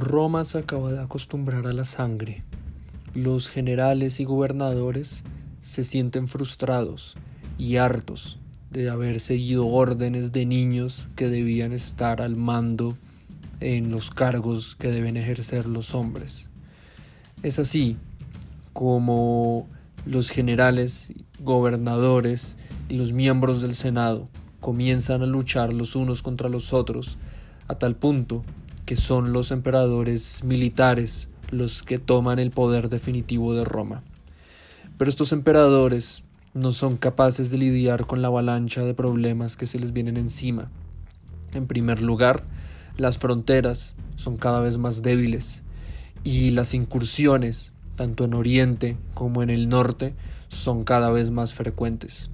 Roma se acaba de acostumbrar a la sangre. Los generales y gobernadores se sienten frustrados y hartos de haber seguido órdenes de niños que debían estar al mando en los cargos que deben ejercer los hombres. Es así como los generales, gobernadores y los miembros del Senado comienzan a luchar los unos contra los otros a tal punto que son los emperadores militares los que toman el poder definitivo de Roma. Pero estos emperadores no son capaces de lidiar con la avalancha de problemas que se les vienen encima. En primer lugar, las fronteras son cada vez más débiles y las incursiones, tanto en Oriente como en el norte, son cada vez más frecuentes.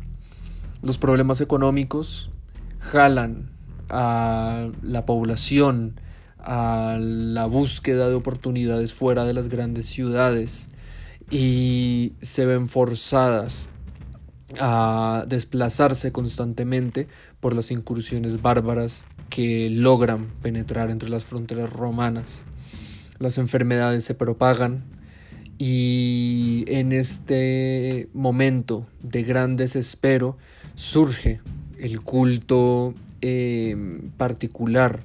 Los problemas económicos jalan a la población a la búsqueda de oportunidades fuera de las grandes ciudades y se ven forzadas a desplazarse constantemente por las incursiones bárbaras que logran penetrar entre las fronteras romanas. Las enfermedades se propagan y en este momento de gran desespero surge el culto eh, particular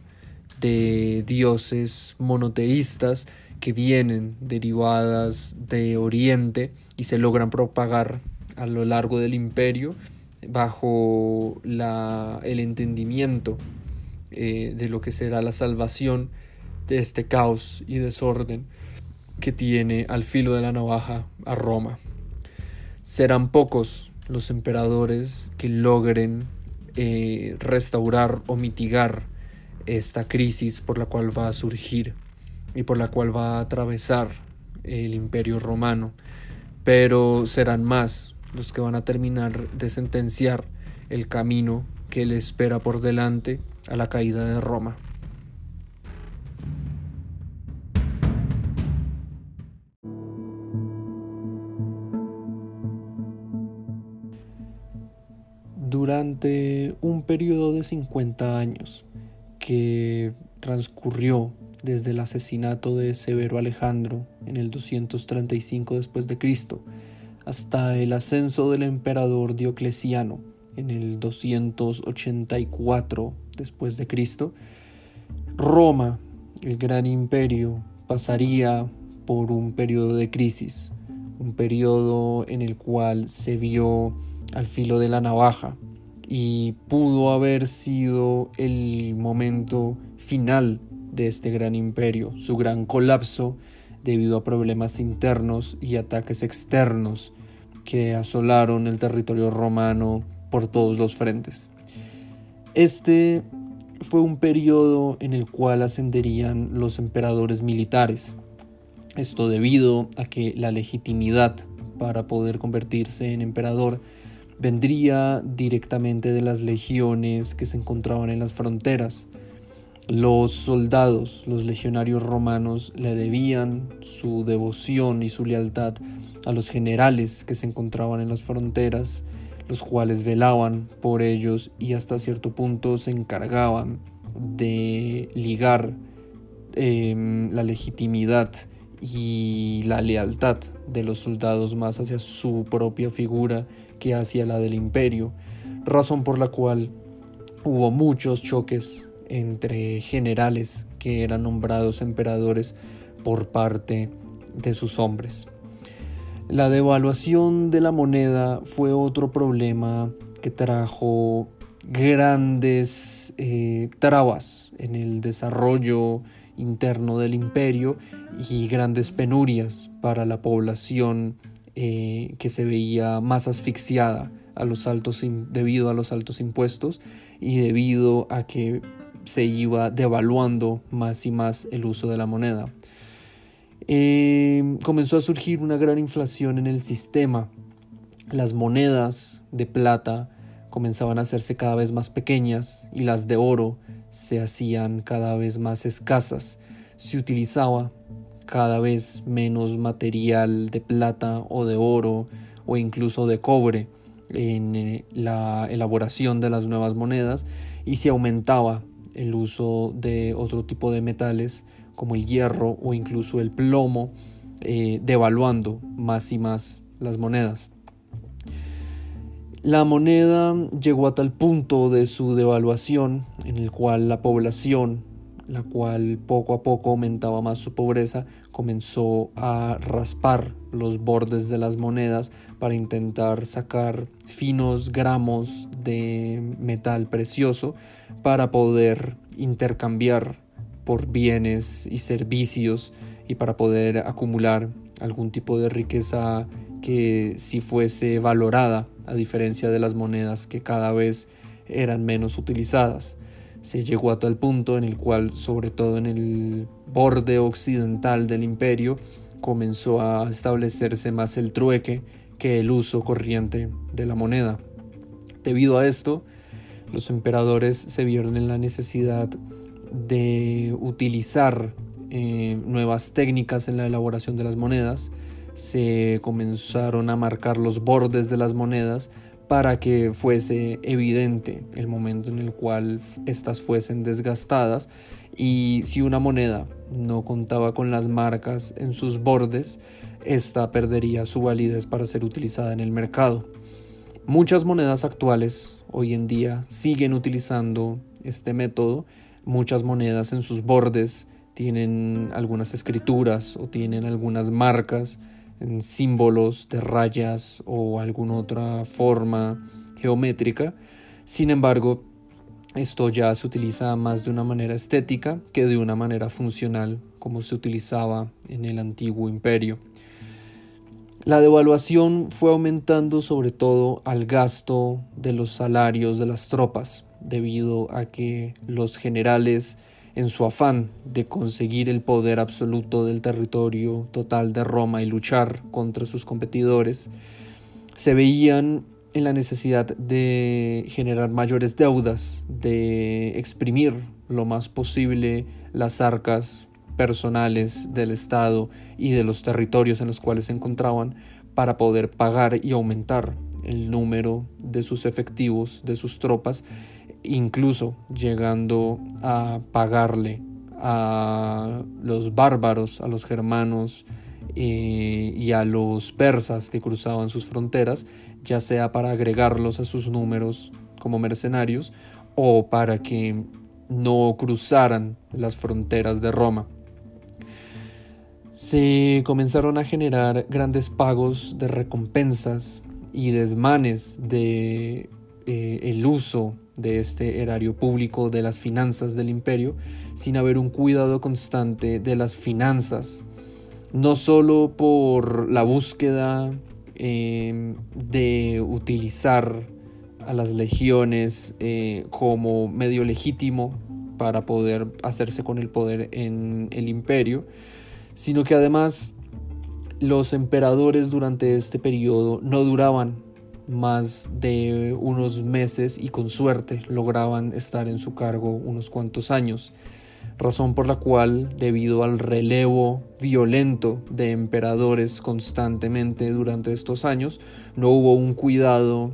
de dioses monoteístas que vienen derivadas de Oriente y se logran propagar a lo largo del imperio bajo la, el entendimiento eh, de lo que será la salvación de este caos y desorden que tiene al filo de la navaja a Roma. Serán pocos los emperadores que logren eh, restaurar o mitigar esta crisis por la cual va a surgir y por la cual va a atravesar el imperio romano, pero serán más los que van a terminar de sentenciar el camino que le espera por delante a la caída de Roma. Durante un periodo de 50 años, que transcurrió desde el asesinato de Severo Alejandro en el 235 después de Cristo hasta el ascenso del emperador Diocleciano en el 284 después de Cristo, Roma, el gran imperio, pasaría por un periodo de crisis, un periodo en el cual se vio al filo de la navaja, y pudo haber sido el momento final de este gran imperio, su gran colapso debido a problemas internos y ataques externos que asolaron el territorio romano por todos los frentes. Este fue un periodo en el cual ascenderían los emperadores militares, esto debido a que la legitimidad para poder convertirse en emperador vendría directamente de las legiones que se encontraban en las fronteras. Los soldados, los legionarios romanos, le debían su devoción y su lealtad a los generales que se encontraban en las fronteras, los cuales velaban por ellos y hasta cierto punto se encargaban de ligar em, la legitimidad y la lealtad de los soldados más hacia su propia figura que hacia la del imperio, razón por la cual hubo muchos choques entre generales que eran nombrados emperadores por parte de sus hombres. La devaluación de la moneda fue otro problema que trajo grandes eh, trabas en el desarrollo interno del imperio y grandes penurias para la población eh, que se veía más asfixiada a los altos debido a los altos impuestos y debido a que se iba devaluando más y más el uso de la moneda. Eh, comenzó a surgir una gran inflación en el sistema. Las monedas de plata comenzaban a hacerse cada vez más pequeñas y las de oro se hacían cada vez más escasas. Se utilizaba cada vez menos material de plata o de oro o incluso de cobre en eh, la elaboración de las nuevas monedas y se aumentaba el uso de otro tipo de metales como el hierro o incluso el plomo, eh, devaluando más y más las monedas. La moneda llegó a tal punto de su devaluación en el cual la población, la cual poco a poco aumentaba más su pobreza, comenzó a raspar los bordes de las monedas para intentar sacar finos gramos de metal precioso para poder intercambiar por bienes y servicios y para poder acumular algún tipo de riqueza que si fuese valorada, a diferencia de las monedas que cada vez eran menos utilizadas. Se llegó a tal punto en el cual, sobre todo en el borde occidental del imperio, comenzó a establecerse más el trueque que el uso corriente de la moneda. Debido a esto, los emperadores se vieron en la necesidad de utilizar eh, nuevas técnicas en la elaboración de las monedas, se comenzaron a marcar los bordes de las monedas para que fuese evidente el momento en el cual éstas fuesen desgastadas. Y si una moneda no contaba con las marcas en sus bordes, ésta perdería su validez para ser utilizada en el mercado. Muchas monedas actuales hoy en día siguen utilizando este método, muchas monedas en sus bordes tienen algunas escrituras o tienen algunas marcas en símbolos de rayas o alguna otra forma geométrica. Sin embargo, esto ya se utiliza más de una manera estética que de una manera funcional como se utilizaba en el antiguo imperio. La devaluación fue aumentando sobre todo al gasto de los salarios de las tropas, debido a que los generales en su afán de conseguir el poder absoluto del territorio total de Roma y luchar contra sus competidores, se veían en la necesidad de generar mayores deudas, de exprimir lo más posible las arcas personales del Estado y de los territorios en los cuales se encontraban para poder pagar y aumentar el número de sus efectivos, de sus tropas incluso llegando a pagarle a los bárbaros, a los germanos eh, y a los persas que cruzaban sus fronteras, ya sea para agregarlos a sus números como mercenarios o para que no cruzaran las fronteras de Roma. Se comenzaron a generar grandes pagos de recompensas y desmanes de eh, el uso de este erario público de las finanzas del imperio sin haber un cuidado constante de las finanzas, no solo por la búsqueda em, de utilizar a las legiones eh, como medio legítimo para poder hacerse con el poder en el imperio, sino que además los emperadores durante este periodo no duraban más de unos meses y con suerte lograban estar en su cargo unos cuantos años, razón por la cual, debido al relevo violento de emperadores constantemente durante estos años, no hubo un cuidado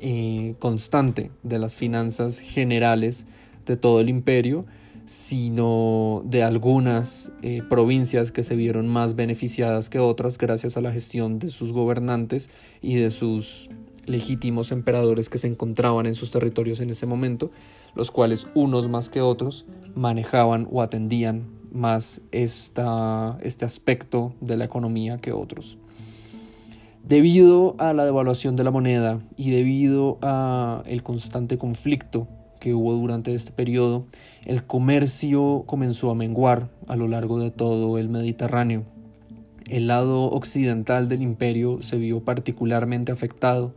eh, constante de las finanzas generales de todo el imperio, sino de algunas eh, provincias que se vieron más beneficiadas que otras gracias a la gestión de sus gobernantes y de sus legítimos emperadores que se encontraban en sus territorios en ese momento, los cuales unos más que otros manejaban o atendían más esta, este aspecto de la economía que otros. Debido a la devaluación de la moneda y debido a el constante conflicto que hubo durante este periodo, el comercio comenzó a menguar a lo largo de todo el Mediterráneo. El lado occidental del imperio se vio particularmente afectado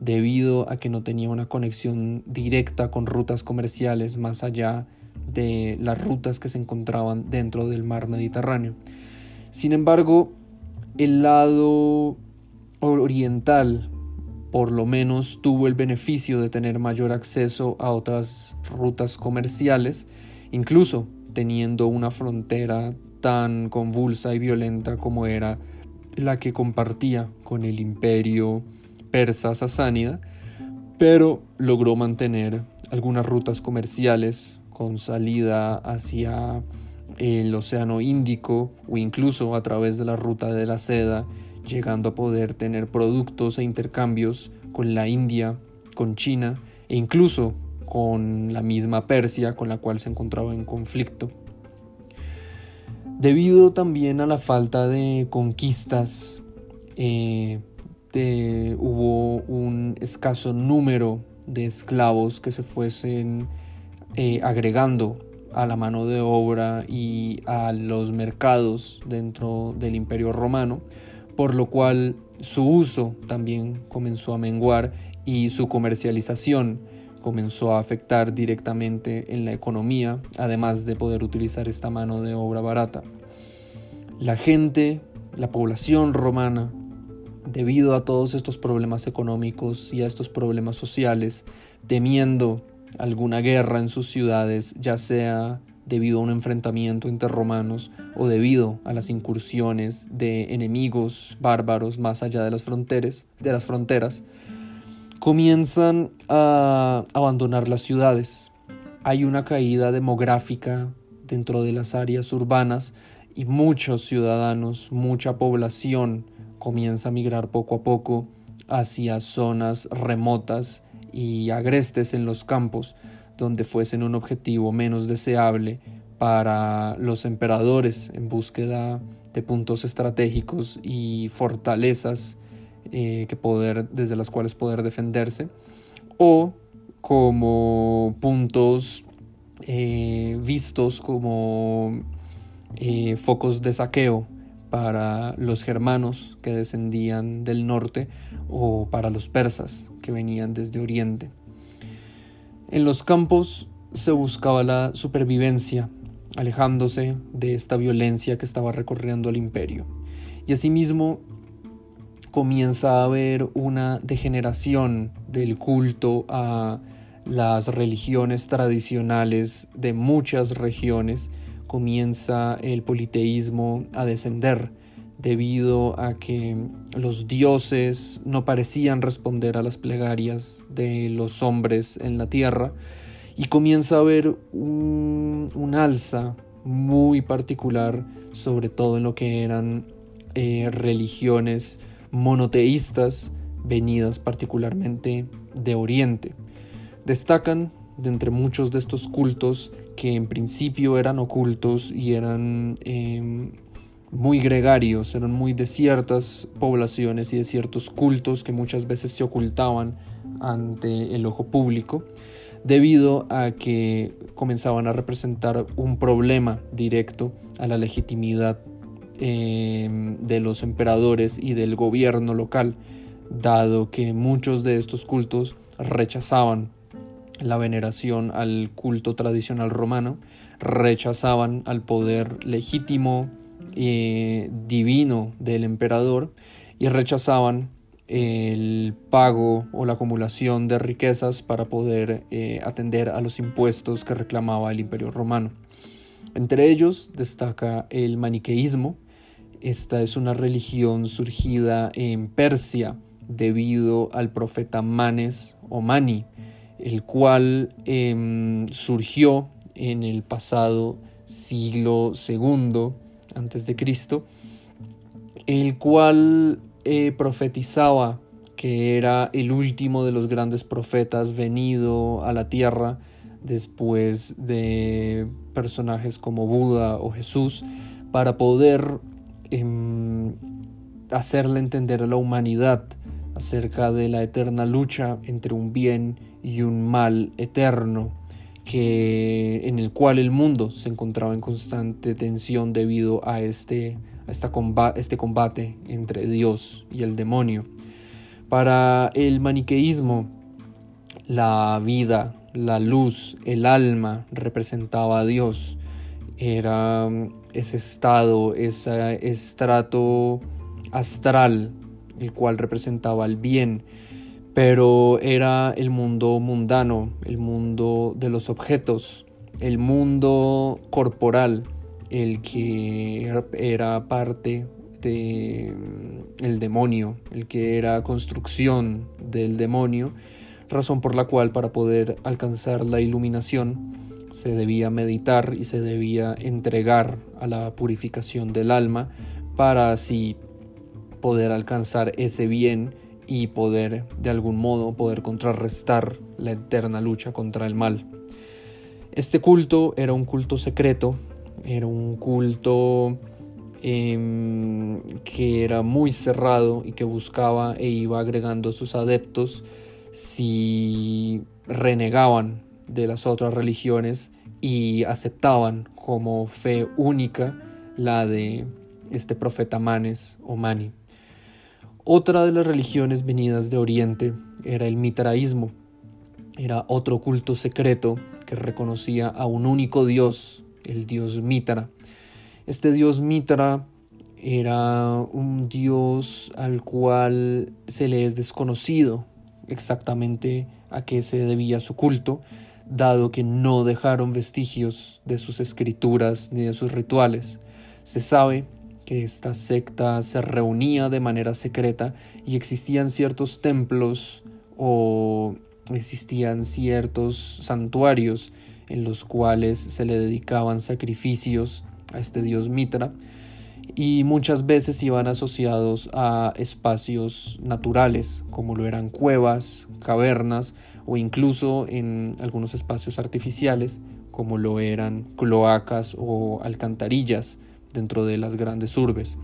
debido a que no tenía una conexión directa con rutas comerciales más allá de las rutas que se encontraban dentro del mar Mediterráneo. Sin embargo, el lado oriental por lo menos tuvo el beneficio de tener mayor acceso a otras rutas comerciales, incluso teniendo una frontera tan convulsa y violenta como era la que compartía con el imperio persa sasánida, pero logró mantener algunas rutas comerciales con salida hacia el Océano Índico o incluso a través de la ruta de la seda, llegando a poder tener productos e intercambios con la India, con China e incluso con la misma Persia con la cual se encontraba en conflicto. Debido también a la falta de conquistas, eh, hubo un escaso número de esclavos que se fuesen eh, agregando a la mano de obra y a los mercados dentro del imperio romano, por lo cual su uso también comenzó a menguar y su comercialización comenzó a afectar directamente en la economía, además de poder utilizar esta mano de obra barata. La gente, la población romana, debido a todos estos problemas económicos y a estos problemas sociales, temiendo alguna guerra en sus ciudades, ya sea debido a un enfrentamiento entre romanos o debido a las incursiones de enemigos bárbaros más allá de las fronteras, de las fronteras comienzan a abandonar las ciudades. Hay una caída demográfica dentro de las áreas urbanas y muchos ciudadanos, mucha población comienza a migrar poco a poco hacia zonas remotas y agrestes en los campos, donde fuesen un objetivo menos deseable para los emperadores en búsqueda de puntos estratégicos y fortalezas eh, que poder, desde las cuales poder defenderse, o como puntos eh, vistos como eh, focos de saqueo para los germanos que descendían del norte o para los persas que venían desde oriente. En los campos se buscaba la supervivencia, alejándose de esta violencia que estaba recorriendo el imperio. Y asimismo comienza a haber una degeneración del culto a las religiones tradicionales de muchas regiones comienza el politeísmo a descender debido a que los dioses no parecían responder a las plegarias de los hombres en la tierra y comienza a haber un, alza muy particular sobre todo en lo que eran eh, religiones monoteístas venidas particularmente de Oriente. Destacan de entre muchos de estos cultos que en principio eran ocultos y eran em, muy gregarios, eran muy de ciertas poblaciones y de ciertos cultos que muchas veces se ocultaban ante el ojo público, debido a que comenzaban a representar un problema directo a la legitimidad em, de los emperadores y del gobierno local, dado que muchos de estos cultos rechazaban la veneración al culto tradicional romano, rechazaban al poder legítimo y divino del emperador y rechazaban el pago o la acumulación de riquezas para poder eh, atender a los impuestos que reclamaba el imperio romano. Entre ellos destaca el maniqueísmo. Esta es una religión surgida en Persia debido al profeta Manes o Mani, el cual em, surgió en el pasado siglo II antes de Cristo, el cual eh, profetizaba que era el último de los grandes profetas venido a la tierra después de personajes como Buda o Jesús para poder em, hacerle entender a la humanidad acerca de la eterna lucha entre un bien y un mal eterno que, en el cual el mundo se encontraba en constante tensión debido a este, a esta este combate entre Dios y el demonio. Para el maniqueísmo, la vida, la luz, el alma representaba a Dios. Era ese estado, ese estrato astral, el cual representaba el bien pero era el mundo mundano, el mundo de los objetos, el mundo corporal, el que era parte del el demonio, el que era construcción del demonio, razón por la cual para poder alcanzar la iluminación se debía meditar y se debía entregar a la purificación del alma para así poder alcanzar ese bien y poder de algún modo poder contrarrestar la eterna lucha contra el mal. Este culto era un culto secreto, era un culto em, que era muy cerrado y que buscaba e iba agregando a sus adeptos si renegaban de las otras religiones y aceptaban como fe única la de este profeta Manes o Mani. Otra de las religiones venidas de Oriente era el mitraísmo. Era otro culto secreto que reconocía a un único dios, el dios Mitra. Este dios Mitra era un dios al cual se le es desconocido exactamente a qué se debía su culto, dado que no dejaron vestigios de sus escrituras ni de sus rituales. Se sabe que esta secta se reunía de manera secreta y existían ciertos templos o existían ciertos santuarios en los cuales se le dedicaban sacrificios a este dios Mitra y muchas veces iban asociados a espacios naturales como lo eran cuevas, cavernas o incluso en algunos espacios artificiales como lo eran cloacas o alcantarillas dentro de las grandes urbes.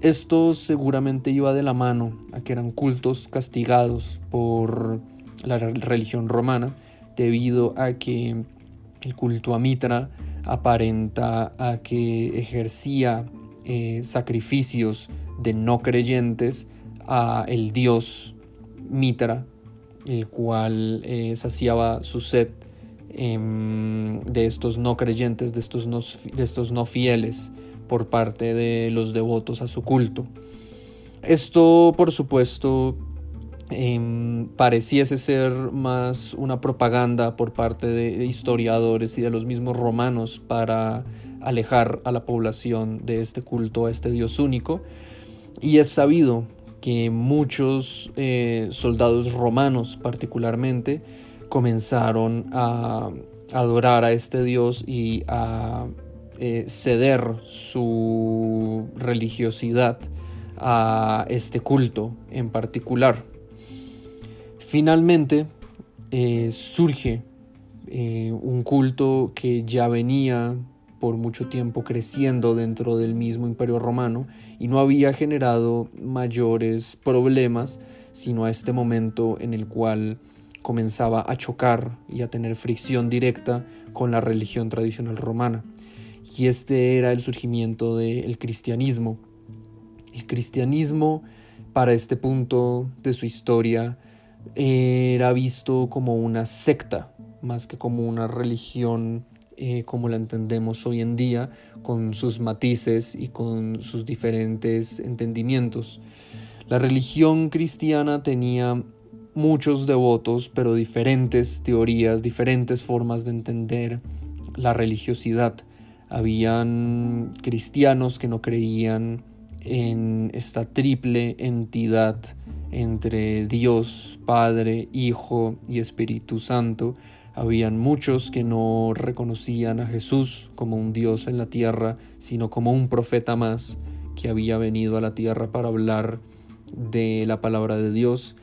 Esto seguramente iba de la mano a que eran cultos castigados por la religión romana debido a que el culto a Mitra aparenta a que ejercía eh, sacrificios de no creyentes a el dios Mitra el cual eh, saciaba su sed em, de estos no creyentes, de estos no, de estos no fieles por parte de los devotos a su culto. Esto, por supuesto, em, pareciese ser más una propaganda por parte de historiadores y de los mismos romanos para alejar a la población de este culto a este Dios único. Y es sabido que muchos eh, soldados romanos particularmente comenzaron a adorar a este Dios y a eh, ceder su religiosidad a este culto en particular. Finalmente eh, surge un culto que ya venía por mucho tiempo creciendo dentro del mismo imperio romano y no había generado mayores problemas sino a este momento en el cual comenzaba a chocar y a tener fricción directa con la religión tradicional romana. Y este era el surgimiento del cristianismo. El cristianismo para este punto de su historia era visto como una secta más que como una religión eh, como la entendemos hoy en día, con sus matices y con sus diferentes entendimientos. La religión cristiana tenía muchos devotos, pero diferentes teorías, diferentes formas de entender la religiosidad. Habían cristianos que no creían en esta triple entidad entre Dios, Padre, Hijo y Espíritu Santo, habían muchos que no reconocían a Jesús como un Dios en la tierra, sino como un profeta más que había venido a la tierra para hablar de la palabra de Dios.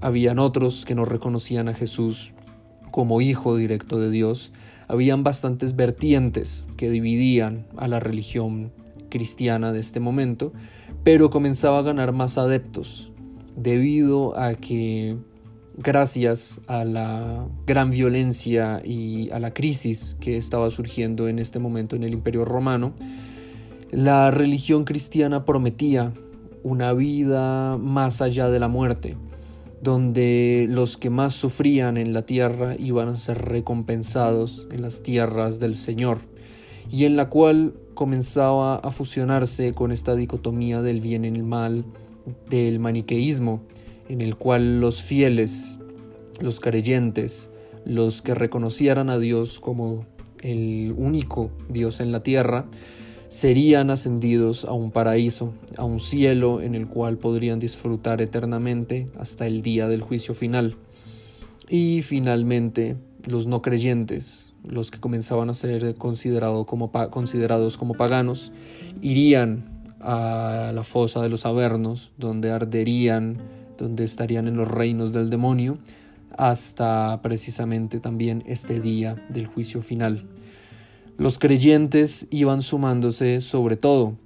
Habían otros que no reconocían a Jesús como hijo directo de Dios. Habían bastantes vertientes que dividían a la religión cristiana de este momento, pero comenzaba a ganar más adeptos debido a que gracias a la gran violencia y a la crisis que estaba surgiendo en este momento en el Imperio Romano, la religión cristiana prometía una vida más allá de la muerte, donde los que más sufrían en la tierra iban a ser recompensados en las tierras del Señor, y en la cual comenzaba a fusionarse con esta dicotomía del bien y el mal, del maniqueísmo, en el cual los fieles, los creyentes, los que reconocieran a Dios como el único Dios en la tierra, serían ascendidos a un paraíso, a un cielo en el cual podrían disfrutar eternamente hasta el día del juicio final. Y finalmente los no creyentes, los que comenzaban a ser considerado como, considerados como paganos, irían a la fosa de los Avernos, donde arderían, donde estarían en los reinos del demonio, hasta precisamente también este día del juicio final. Los creyentes iban sumándose sobre todo,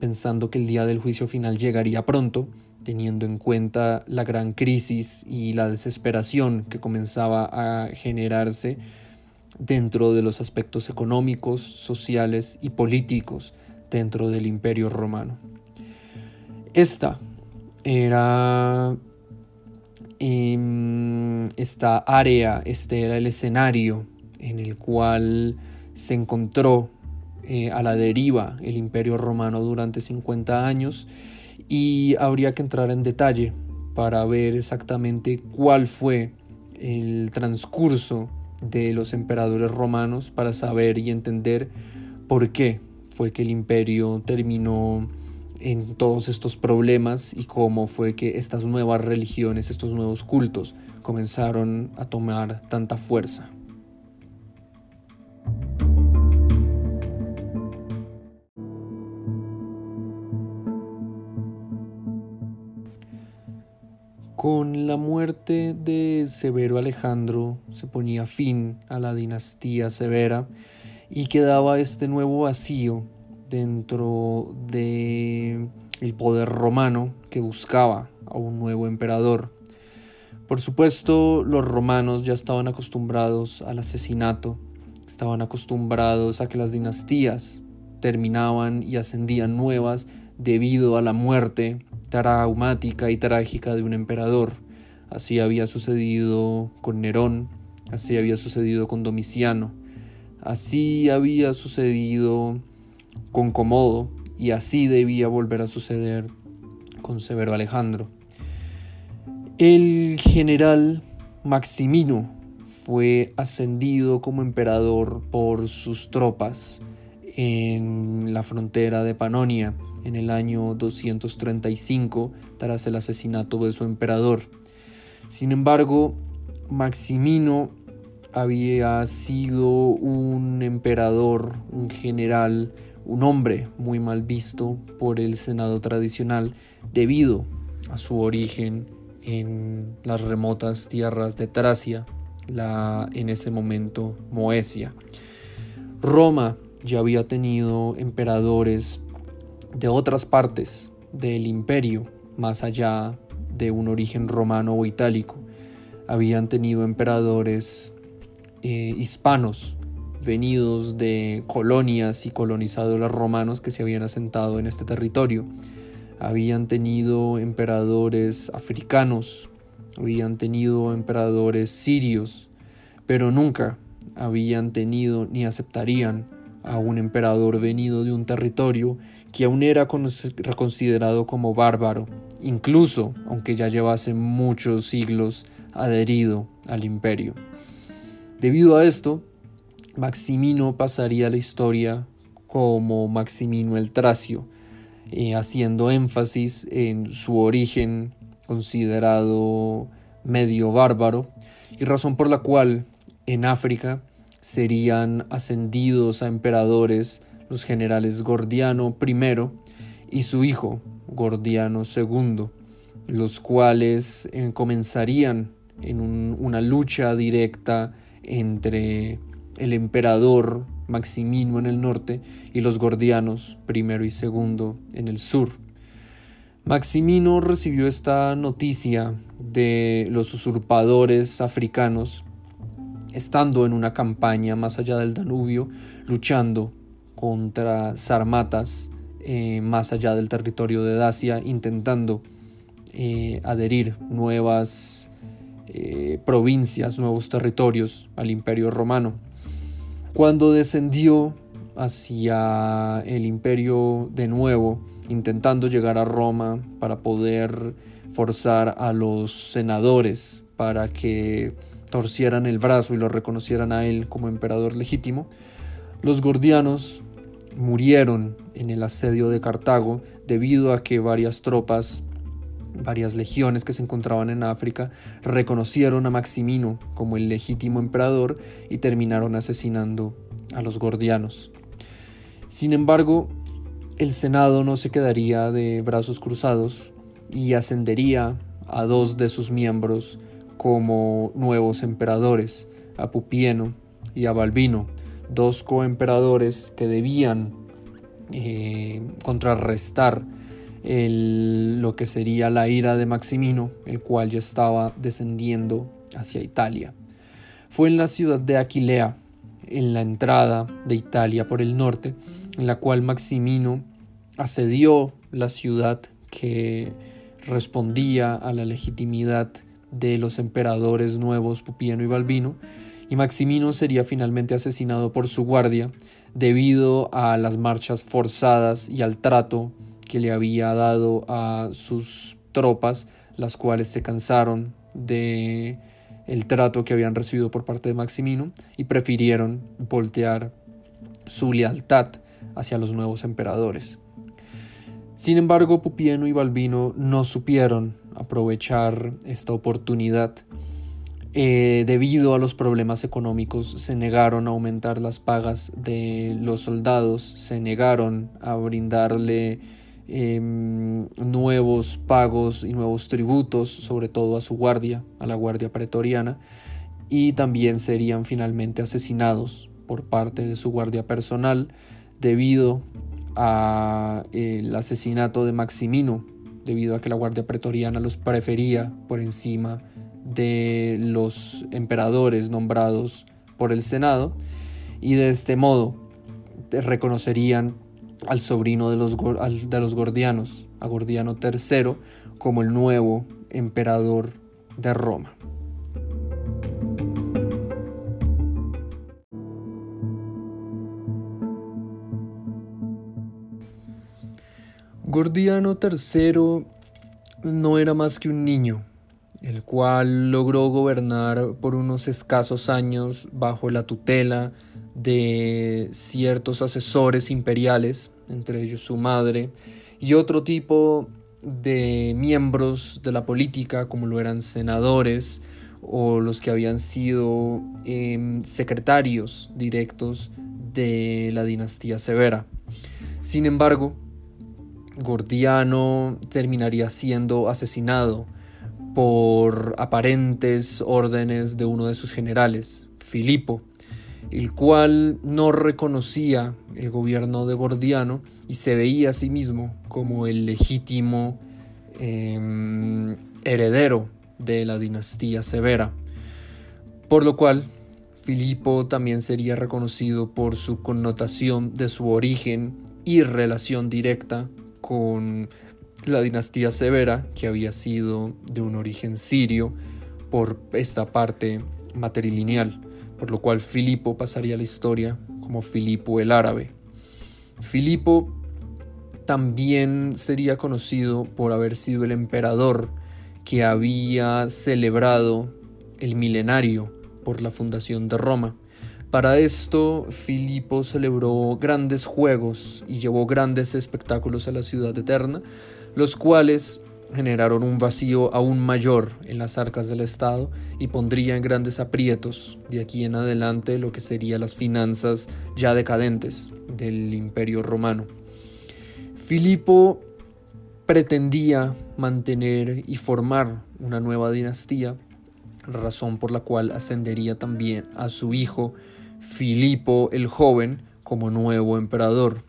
pensando que el día del juicio final llegaría pronto, teniendo en cuenta la gran crisis y la desesperación que comenzaba a generarse dentro de los aspectos económicos, sociales y políticos dentro del imperio romano. Esta era em, esta área, este era el escenario en el cual se encontró eh, a la deriva el imperio romano durante 50 años y habría que entrar en detalle para ver exactamente cuál fue el transcurso de los emperadores romanos para saber y entender por qué fue que el imperio terminó en todos estos problemas y cómo fue que estas nuevas religiones, estos nuevos cultos comenzaron a tomar tanta fuerza. Con la muerte de Severo Alejandro se ponía fin a la dinastía severa y quedaba este nuevo vacío dentro de el poder romano que buscaba a un nuevo emperador. Por supuesto, los romanos ya estaban acostumbrados al asesinato, estaban acostumbrados a que las dinastías terminaban y ascendían nuevas debido a la muerte traumática y trágica de un emperador. Así había sucedido con Nerón, así había sucedido con Domiciano, así había sucedido con Comodo y así debía volver a suceder con Severo Alejandro. El general Maximino fue ascendido como emperador por sus tropas en la frontera de Panonia en el año 235 tras el asesinato de su emperador. Sin embargo, Maximino había sido un emperador, un general, un hombre muy mal visto por el Senado tradicional debido a su origen en las remotas tierras de Tracia, en ese momento Moesia. Roma ya había tenido emperadores de otras partes del imperio, más allá de un origen romano o itálico. Habían tenido emperadores eh, hispanos venidos de colonias y colonizadores romanos que se habían asentado en este territorio. Habían tenido emperadores africanos, habían tenido emperadores sirios, pero nunca habían tenido ni aceptarían a un emperador venido de un territorio que aún era considerado como bárbaro, incluso aunque ya llevase muchos siglos adherido al imperio. Debido a esto, Maximino pasaría a la historia como Maximino el Tracio, eh, haciendo énfasis en su origen considerado medio bárbaro y razón por la cual en África serían ascendidos a emperadores los generales Gordiano I y su hijo Gordiano II, los cuales eh, comenzarían en una lucha directa entre el emperador Maximino en el norte y los gordianos primero y segundo en el sur. Maximino recibió esta noticia de los usurpadores africanos estando en una campaña más allá del Danubio, luchando contra sarmatas eh, más allá del territorio de Dacia, intentando eh, adherir nuevas eh, provincias, nuevos territorios al imperio romano. Cuando descendió hacia el imperio de nuevo, intentando llegar a Roma para poder forzar a los senadores para que torcieran el brazo y lo reconocieran a él como emperador legítimo, los gordianos murieron en el asedio de Cartago debido a que varias tropas varias legiones que se encontraban en África reconocieron a Maximino como el legítimo emperador y terminaron asesinando a los gordianos. Sin embargo, el Senado no se quedaría de brazos cruzados y ascendería a dos de sus miembros como nuevos emperadores, a Pupieno y a Balbino, dos coemperadores que debían eh, contrarrestar lo que sería la ira de Maximino, el cual ya estaba descendiendo hacia Italia. Fue en la ciudad de Aquilea, en la entrada de Italia por el norte, en la cual Maximino asedió la ciudad que respondía a la legitimidad de los emperadores nuevos Pupieno y Balbino, y Maximino sería finalmente asesinado por su guardia debido a las marchas forzadas y al trato que le había dado a sus tropas, las cuales se cansaron de el trato que habían recibido por parte de Maximino y prefirieron voltear su lealtad hacia los nuevos emperadores. Sin embargo, Pupieno y Balbino no supieron aprovechar esta oportunidad. Eh, debido a los problemas económicos, se negaron a aumentar las pagas de los soldados, se negaron a brindarle Em, nuevos pagos y nuevos tributos, sobre todo a su guardia, a la guardia pretoriana, y también serían finalmente asesinados por parte de su guardia personal debido al asesinato de Maximino, debido a que la guardia pretoriana los prefería por encima de los emperadores nombrados por el Senado, y de este modo reconocerían al sobrino de los, de los gordianos, a Gordiano III, como el nuevo emperador de Roma. Gordiano III no era más que un niño, el cual logró gobernar por unos escasos años bajo la tutela de ciertos asesores imperiales, entre ellos su madre, y otro tipo de miembros de la política, como lo eran senadores o los que habían sido em, secretarios directos de la dinastía severa. Sin embargo, Gordiano terminaría siendo asesinado por aparentes órdenes de uno de sus generales, Filipo, el cual no reconocía el gobierno de Gordiano y se veía a sí mismo como el legítimo em, heredero de la dinastía severa. Por lo cual, Filipo también sería reconocido por su connotación de su origen y relación directa con la dinastía severa, que había sido de un origen sirio por esta parte matrilineal por lo cual Filipo pasaría a la historia como Filipo el árabe. Filipo también sería conocido por haber sido el emperador que había celebrado el milenario por la fundación de Roma. Para esto, Filipo celebró grandes juegos y llevó grandes espectáculos a la ciudad eterna, los cuales generaron un vacío aún mayor en las arcas del Estado y pondría en grandes aprietos de aquí en adelante lo que serían las finanzas ya decadentes del imperio romano. Filipo pretendía mantener y formar una nueva dinastía, razón por la cual ascendería también a su hijo Filipo el joven como nuevo emperador.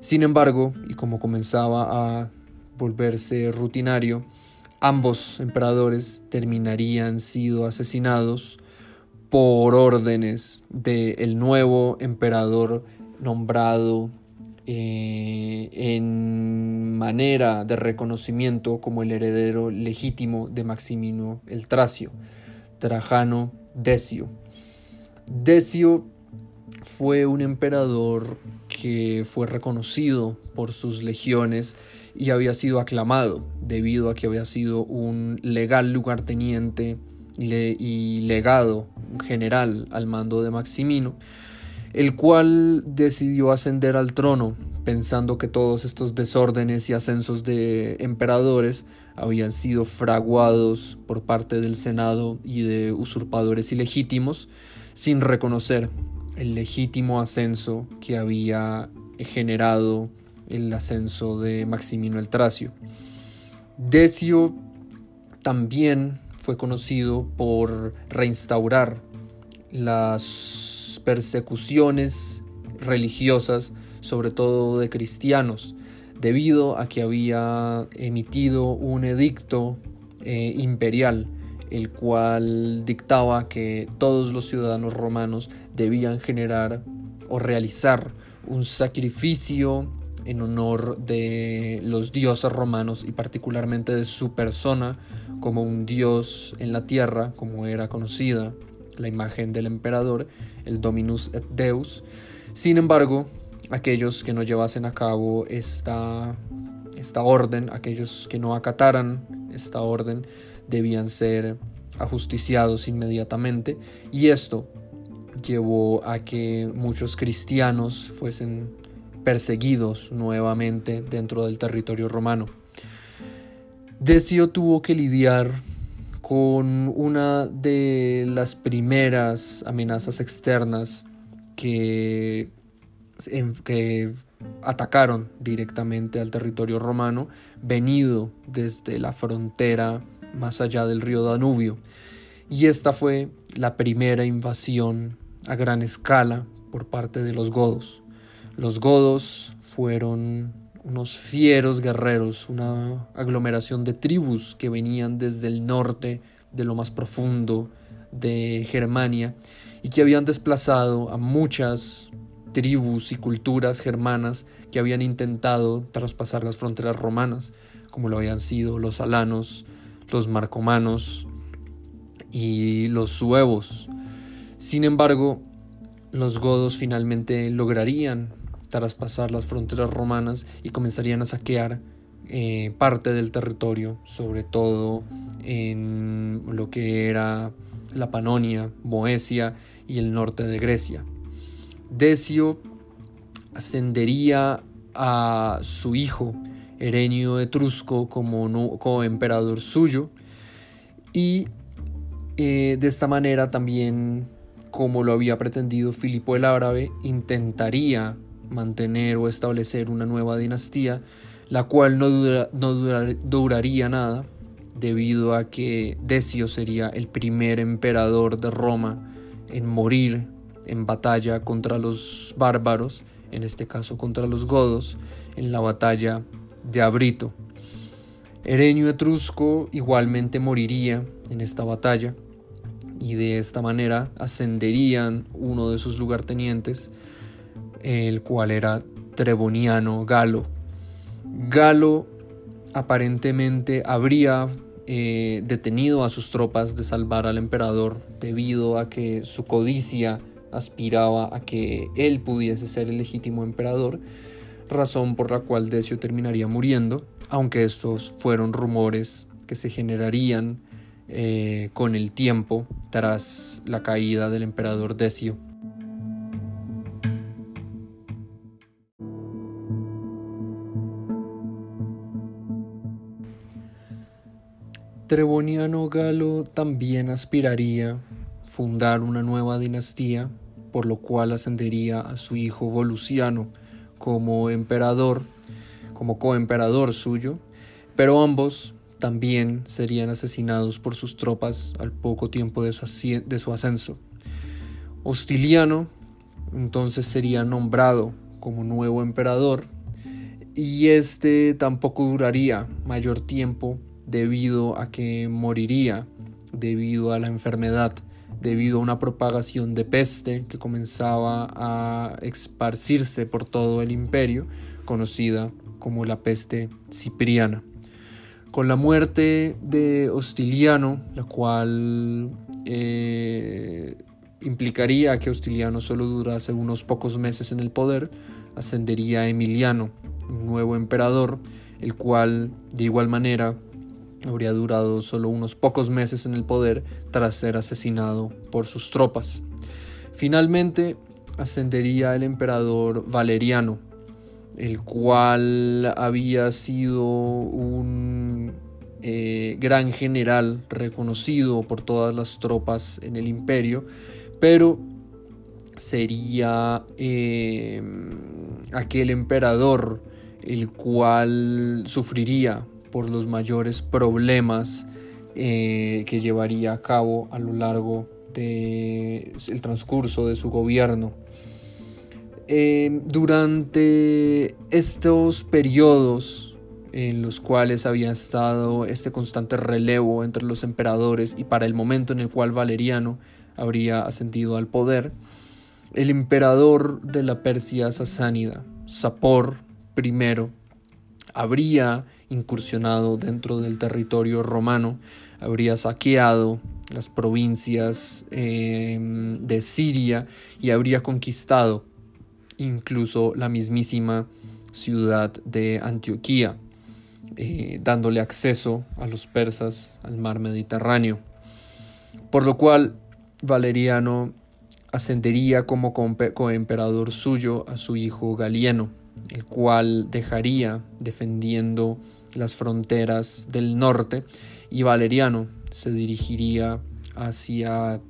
Sin embargo, y como comenzaba a volverse rutinario, ambos emperadores terminarían sido asesinados por órdenes del nuevo emperador nombrado eh, en manera de reconocimiento como el heredero legítimo de Maximino el Tracio, Trajano Decio. Decio fue un emperador que fue reconocido por sus legiones y había sido aclamado debido a que había sido un legal lugarteniente y legado general al mando de Maximino, el cual decidió ascender al trono pensando que todos estos desórdenes y ascensos de emperadores habían sido fraguados por parte del Senado y de usurpadores ilegítimos sin reconocer el legítimo ascenso que había generado el ascenso de Maximino el Tracio. Decio también fue conocido por reinstaurar las persecuciones religiosas, sobre todo de cristianos, debido a que había emitido un edicto eh, imperial, el cual dictaba que todos los ciudadanos romanos debían generar o realizar un sacrificio en honor de los dioses romanos y particularmente de su persona como un dios en la tierra, como era conocida la imagen del emperador, el Dominus et Deus. Sin embargo, aquellos que no llevasen a cabo esta, esta orden, aquellos que no acataran esta orden, debían ser ajusticiados inmediatamente y esto llevó a que muchos cristianos fuesen perseguidos nuevamente dentro del territorio romano. Decio tuvo que lidiar con una de las primeras amenazas externas que, que atacaron directamente al territorio romano, venido desde la frontera más allá del río Danubio. Y esta fue la primera invasión a gran escala por parte de los godos. Los godos fueron unos fieros guerreros, una aglomeración de tribus que venían desde el norte de lo más profundo de Germania y que habían desplazado a muchas tribus y culturas germanas que habían intentado traspasar las fronteras romanas, como lo habían sido los alanos, los marcomanos y los suevos. Sin embargo, los godos finalmente lograrían traspasar las fronteras romanas y comenzarían a saquear eh, parte del territorio, sobre todo en lo que era la Panonia, Moesia y el norte de Grecia. Decio ascendería a su hijo Erenio Etrusco como coemperador suyo. Y eh, de esta manera también como lo había pretendido Filipo el Árabe intentaría mantener o establecer una nueva dinastía, la cual no, duraría nada, debido a que Decio sería el primer emperador de Roma en morir en batalla contra los bárbaros, en este caso contra los godos, en la batalla de Abrito. Erenio Etrusco igualmente moriría en esta batalla y de esta manera ascenderían uno de sus lugartenientes el cual era Treboniano Galo. Galo aparentemente habría eh, detenido a sus tropas de salvar al emperador debido a que su codicia aspiraba a que él pudiese ser el legítimo emperador, razón por la cual Decio terminaría muriendo, aunque estos fueron rumores que se generarían eh, con el tiempo tras la caída del emperador Decio. Treboniano Galo también aspiraría fundar una nueva dinastía, por lo cual ascendería a su hijo Voluciano como emperador, como coemperador suyo, pero ambos también serían asesinados por sus tropas al poco tiempo de su, ascenso. Hostiliano entonces sería nombrado como nuevo emperador y este tampoco duraría mayor tiempo debido a que moriría debido a la enfermedad, debido a una propagación de peste que comenzaba a esparcirse por todo el imperio, conocida como la peste cipriana. Con la muerte de Hostiliano, la cual eh, implicaría que Hostiliano solo durase unos pocos meses en el poder, ascendería Emiliano, un nuevo emperador, el cual de igual manera habría durado solo unos pocos meses en el poder tras ser asesinado por sus tropas. Finalmente ascendería el emperador Valeriano, el cual había sido un eh, gran general reconocido por todas las tropas en el imperio, pero sería eh, aquel emperador el cual sufriría por los mayores problemas eh, que llevaría a cabo a lo largo del transcurso de su gobierno. durante estos periodos en los cuales había estado este constante relevo entre los emperadores y para el momento en el cual Valeriano habría ascendido al poder, el emperador de la Persia sasánida, Sapor I, habría incursionado dentro del territorio romano, habría saqueado las provincias em, de Siria y habría conquistado incluso la mismísima ciudad de Antioquía. Eh, dándole acceso a los persas al mar Mediterráneo. Por lo cual Valeriano ascendería como coemperador suyo a su hijo Galieno, el cual dejaría defendiendo las fronteras del norte y Valeriano se dirigiría hacia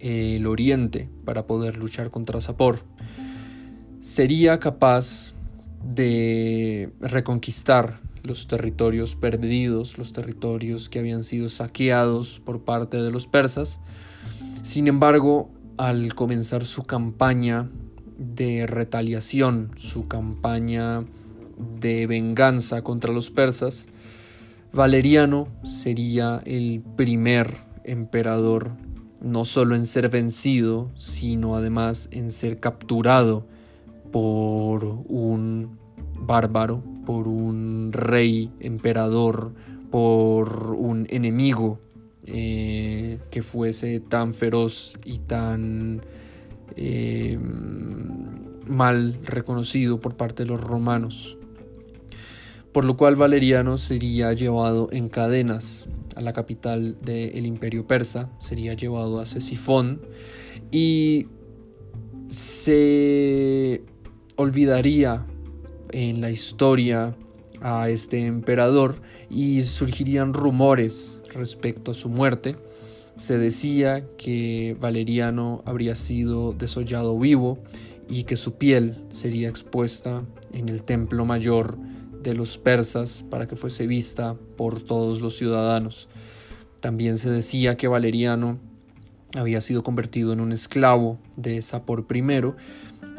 el oriente para poder luchar contra Sapor. Sería capaz de reconquistar los territorios perdidos, los territorios que habían sido saqueados por parte de los persas. Sin embargo, al comenzar su campaña de retaliación, su campaña de venganza contra los persas, Valeriano sería el primer emperador no solo en ser vencido, sino además en ser capturado por un bárbaro, por un rey, emperador, por un enemigo eh, que fuese tan feroz y tan eh, mal reconocido por parte de los romanos. Por lo cual Valeriano sería llevado en cadenas a la capital del imperio persa, sería llevado a Cesifón y se olvidaría en la historia a este emperador y surgirían rumores respecto a su muerte. Se decía que Valeriano habría sido desollado vivo y que su piel sería expuesta en el templo mayor de los persas para que fuese vista por todos los ciudadanos. También se decía que Valeriano había sido convertido en un esclavo de Sapor I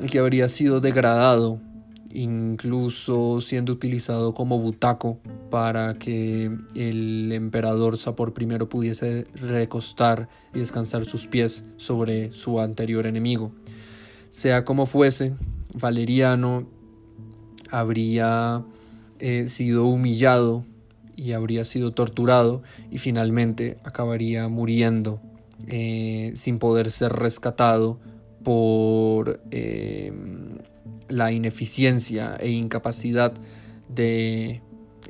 y que habría sido degradado incluso siendo utilizado como butaco para que el emperador Sapor I pudiese recostar y descansar sus pies sobre su anterior enemigo. Sea como fuese, Valeriano habría eh, sido humillado y habría sido torturado y finalmente acabaría muriendo eh, sin poder ser rescatado por eh, la ineficiencia e incapacidad de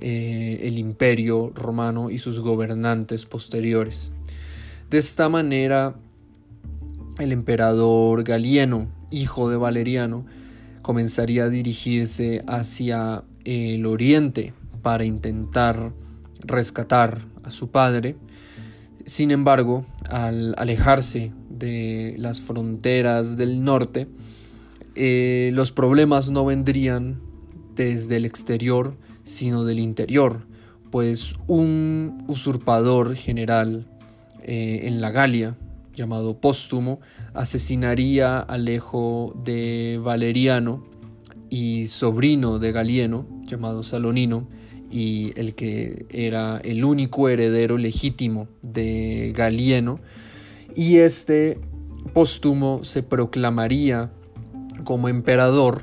eh, el imperio romano y sus gobernantes posteriores. De esta manera, el emperador Galieno, hijo de Valeriano, comenzaría a dirigirse hacia el oriente para intentar rescatar a su padre. Sin embargo, al alejarse de las fronteras del norte, eh, los problemas no vendrían desde el exterior, sino del interior, pues un usurpador general eh, en la Galia, llamado Póstumo, asesinaría al hijo de Valeriano y sobrino de Galieno, llamado Salonino, y el que era el único heredero legítimo de Galieno, y este Póstumo se proclamaría como emperador,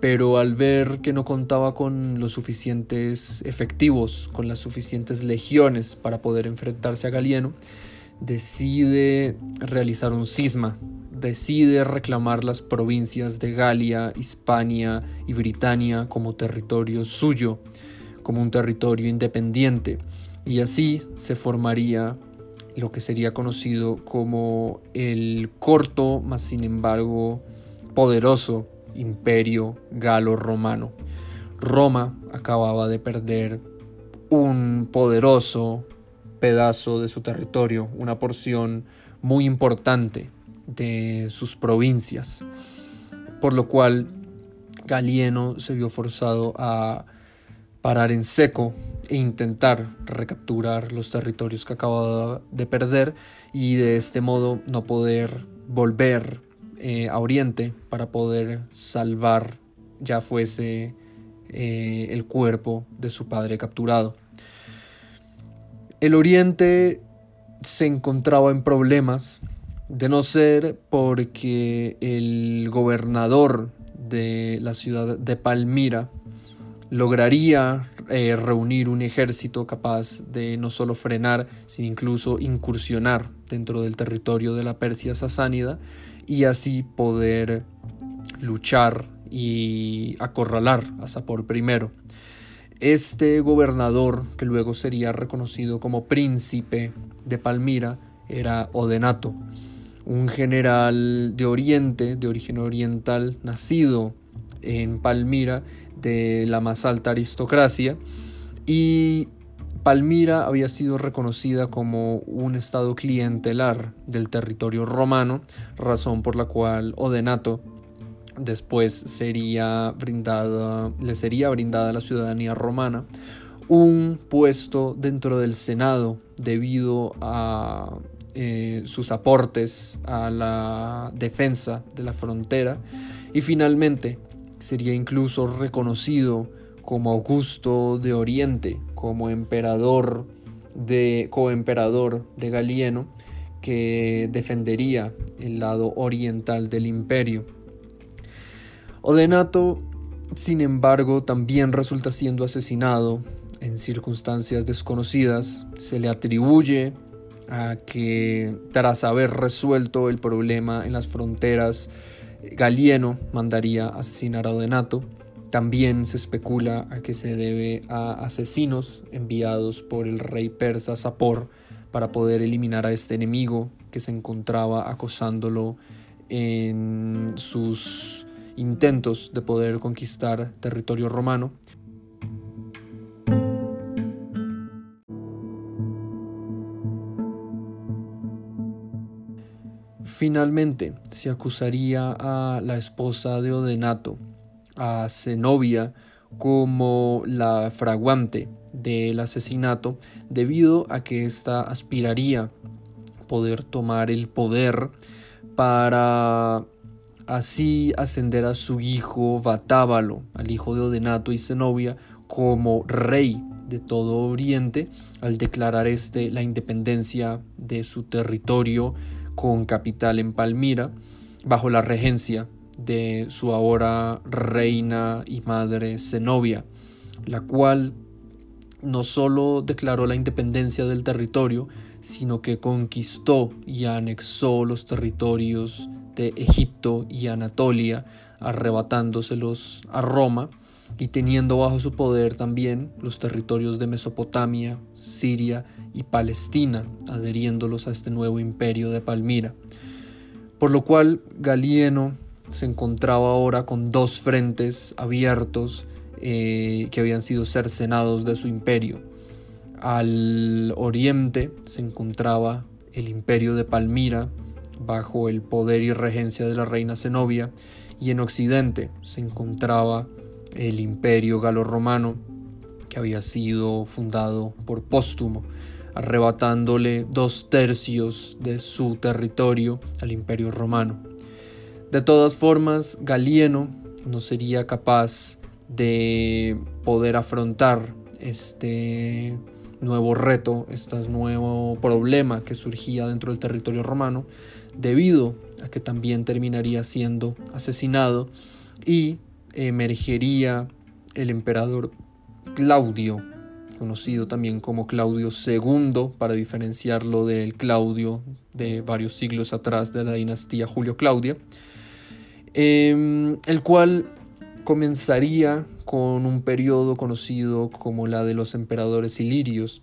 pero al ver que no contaba con los suficientes efectivos, con las suficientes legiones para poder enfrentarse a Galieno, decide realizar un cisma, decide reclamar las provincias de Galia, Hispania y Britania como territorio suyo, como un territorio independiente, y así se formaría lo que sería conocido como el corto, más sin embargo poderoso imperio galo-romano. Roma acababa de perder un poderoso pedazo de su territorio, una porción muy importante de sus provincias, por lo cual Galieno se vio forzado a parar en seco e intentar recapturar los territorios que acababa de perder y de este modo no poder volver eh, a Oriente para poder salvar ya fuese eh, el cuerpo de su padre capturado. El Oriente se encontraba en problemas de no ser porque el gobernador de la ciudad de Palmira lograría eh, reunir un ejército capaz de no solo frenar, sino incluso incursionar dentro del territorio de la Persia sasánida y así poder luchar y acorralar a Sapor I. Este gobernador, que luego sería reconocido como príncipe de Palmira, era Odenato, un general de Oriente, de origen oriental, nacido en Palmira, de la más alta aristocracia, y Palmira había sido reconocida como un estado clientelar del territorio romano, razón por la cual Odenato después sería brindada, le sería brindada a la ciudadanía romana un puesto dentro del Senado debido a eh, sus aportes a la defensa de la frontera y finalmente sería incluso reconocido como Augusto de Oriente, como emperador de coemperador de Galieno que defendería el lado oriental del imperio. Odenato, sin embargo, también resulta siendo asesinado en circunstancias desconocidas. Se le atribuye a que tras haber resuelto el problema en las fronteras, Galieno mandaría asesinar a Odenato. También se especula a que se debe a asesinos enviados por el rey persa Sapor para poder eliminar a este enemigo que se encontraba acosándolo en sus intentos de poder conquistar territorio romano. Finalmente, se acusaría a la esposa de Odenato a Zenobia como la fraguante del asesinato debido a que ésta aspiraría poder tomar el poder para así ascender a su hijo Batábalo, al hijo de Odenato y Zenobia, como rey de todo Oriente, al declarar este la independencia de su territorio con capital en Palmira, bajo la regencia de su ahora reina y madre Zenobia, la cual no solo declaró la independencia del territorio, sino que conquistó y anexó los territorios de Egipto y Anatolia, arrebatándoselos a Roma y teniendo bajo su poder también los territorios de Mesopotamia, Siria y Palestina, adheriéndolos a este nuevo imperio de Palmira. Por lo cual Galieno se encontraba ahora con dos frentes abiertos eh, que habían sido cercenados de su imperio. Al oriente se encontraba el imperio de Palmira bajo el poder y regencia de la reina Zenobia y en occidente se encontraba el imperio galo-romano que había sido fundado por Póstumo, arrebatándole dos tercios de su territorio al imperio romano. De todas formas, Galieno no sería capaz de poder afrontar este nuevo reto, este nuevo problema que surgía dentro del territorio romano, debido a que también terminaría siendo asesinado y emergería el emperador Claudio, conocido también como Claudio II, para diferenciarlo del Claudio de varios siglos atrás de la dinastía Julio Claudia, Em, el cual comenzaría con un periodo conocido como la de los emperadores ilirios,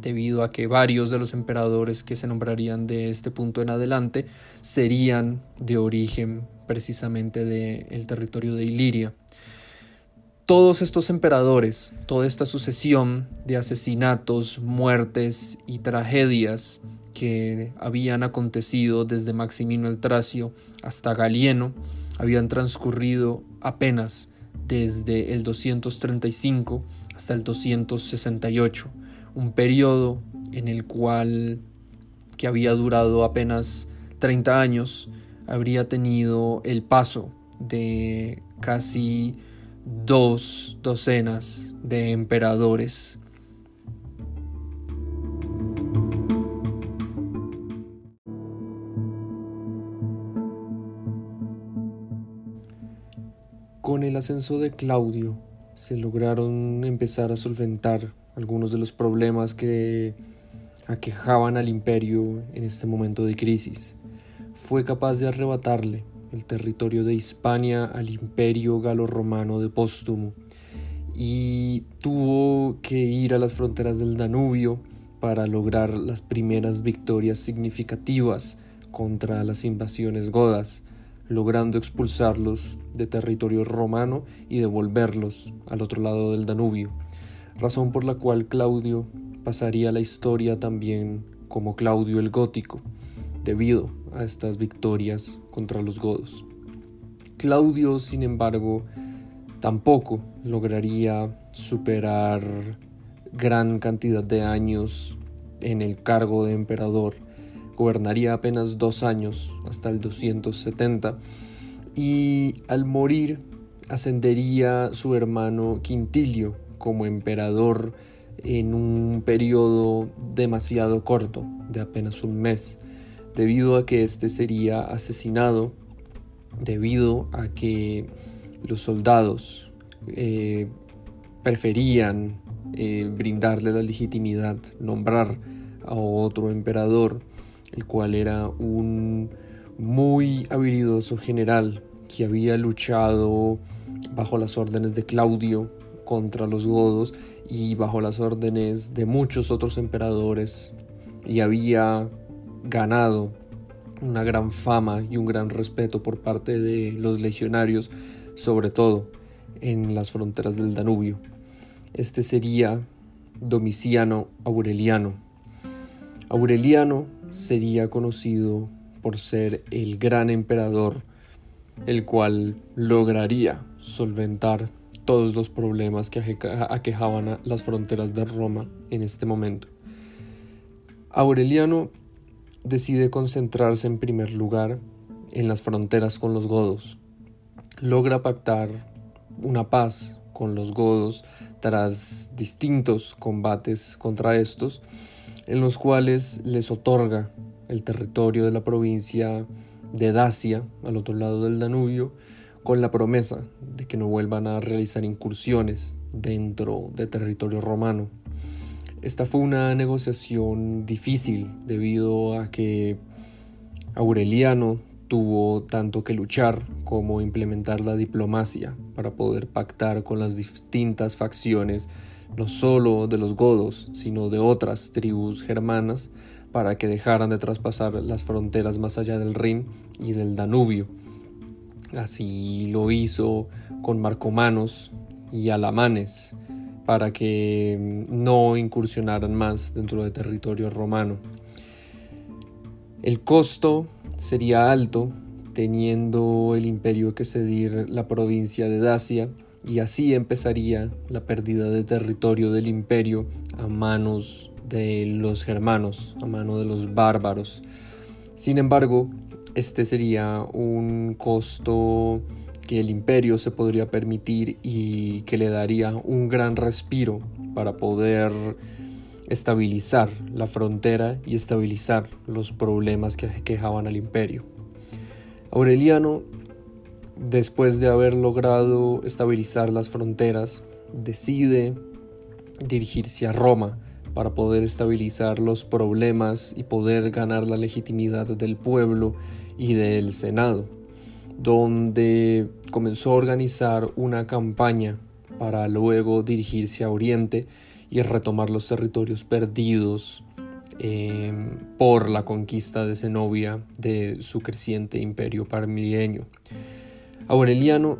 debido a que varios de los emperadores que se nombrarían de este punto en adelante serían de origen precisamente del territorio de Iliria. Todos estos emperadores, toda esta sucesión de asesinatos, muertes y tragedias que habían acontecido desde Maximino el Tracio hasta Galieno, habían transcurrido apenas desde el 235 hasta el 268, un periodo en el cual, que había durado apenas 30 años, habría tenido el paso de casi dos docenas de emperadores. Con el ascenso de Claudio se lograron empezar a solventar algunos de los problemas que aquejaban al imperio en este momento de crisis. Fue capaz de arrebatarle el territorio de Hispania al imperio galo-romano de Póstumo y tuvo que ir a las fronteras del Danubio para lograr las primeras victorias significativas contra las invasiones godas, logrando expulsarlos de territorio romano y devolverlos al otro lado del Danubio, razón por la cual Claudio pasaría la historia también como Claudio el Gótico, debido a estas victorias contra los godos. Claudio, sin embargo, tampoco lograría superar gran cantidad de años en el cargo de emperador. Gobernaría apenas dos años, hasta el 270, y al morir ascendería su hermano Quintilio como emperador en un periodo demasiado corto, de apenas un mes debido a que éste sería asesinado, debido a que los soldados eh, preferían eh, brindarle la legitimidad, nombrar a otro emperador, el cual era un muy habilidoso general que había luchado bajo las órdenes de Claudio contra los godos y bajo las órdenes de muchos otros emperadores y había ganado una gran fama y un gran respeto por parte de los legionarios, sobre todo en las fronteras del Danubio. Este sería Domiciano Aureliano. Aureliano sería conocido por ser el gran emperador, el cual lograría solventar todos los problemas que aquejaban las fronteras de Roma en este momento. Aureliano decide concentrarse en primer lugar en las fronteras con los godos. Logra pactar una paz con los godos tras distintos combates contra estos, en los cuales les otorga el territorio de la provincia de Dacia, al otro lado del Danubio, con la promesa de que no vuelvan a realizar incursiones dentro de territorio romano. Esta fue una negociación difícil debido a que Aureliano tuvo tanto que luchar como implementar la diplomacia para poder pactar con las distintas facciones, no solo de los godos, sino de otras tribus germanas, para que dejaran de traspasar las fronteras más allá del Rin y del Danubio. Así lo hizo con marcomanos y alamanes, para que no incursionaran más dentro del territorio romano. El costo sería alto, teniendo el imperio que cedir la provincia de Dacia, y así empezaría la pérdida de territorio del imperio a manos de los germanos, a manos de los bárbaros. Sin embargo, este sería un costo que el imperio se podría permitir y que le daría un gran respiro para poder estabilizar la frontera y estabilizar los problemas que quejaban al imperio. Aureliano, después de haber logrado estabilizar las fronteras, decide dirigirse a Roma para poder estabilizar los problemas y poder ganar la legitimidad del pueblo y del Senado donde comenzó a organizar una campaña para luego dirigirse a Oriente y retomar los territorios perdidos em, por la conquista de Zenobia de su creciente imperio parmileño. Aureliano